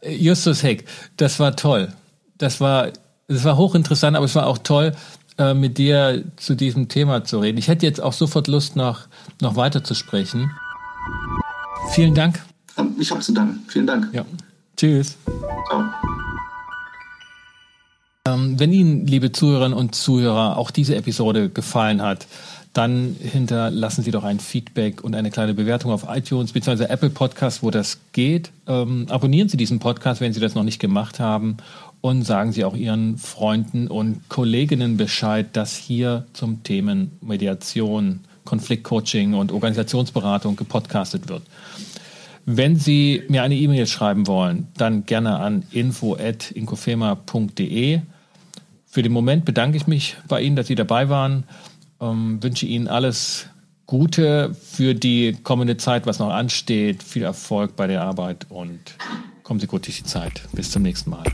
Äh, Justus Heck, das war toll. Das war, das war hochinteressant, aber es war auch toll, äh, mit dir zu diesem Thema zu reden. Ich hätte jetzt auch sofort Lust, noch, noch weiter zu sprechen. Vielen Dank. Ich habe zu danken. Vielen Dank. Ja. Tschüss. Ciao. Ähm, wenn Ihnen, liebe Zuhörerinnen und Zuhörer, auch diese Episode gefallen hat, dann hinterlassen Sie doch ein Feedback und eine kleine Bewertung auf iTunes bzw. Apple Podcast, wo das geht. Ähm, abonnieren Sie diesen Podcast, wenn Sie das noch nicht gemacht haben. Und sagen Sie auch Ihren Freunden und Kolleginnen Bescheid, dass hier zum Themen Mediation, Konfliktcoaching und Organisationsberatung gepodcastet wird. Wenn Sie mir eine E-Mail schreiben wollen, dann gerne an info.inkofema.de. Für den Moment bedanke ich mich bei Ihnen, dass Sie dabei waren. Ähm, wünsche Ihnen alles Gute für die kommende Zeit, was noch ansteht. Viel Erfolg bei der Arbeit und kommen Sie gut durch die Zeit. Bis zum nächsten Mal.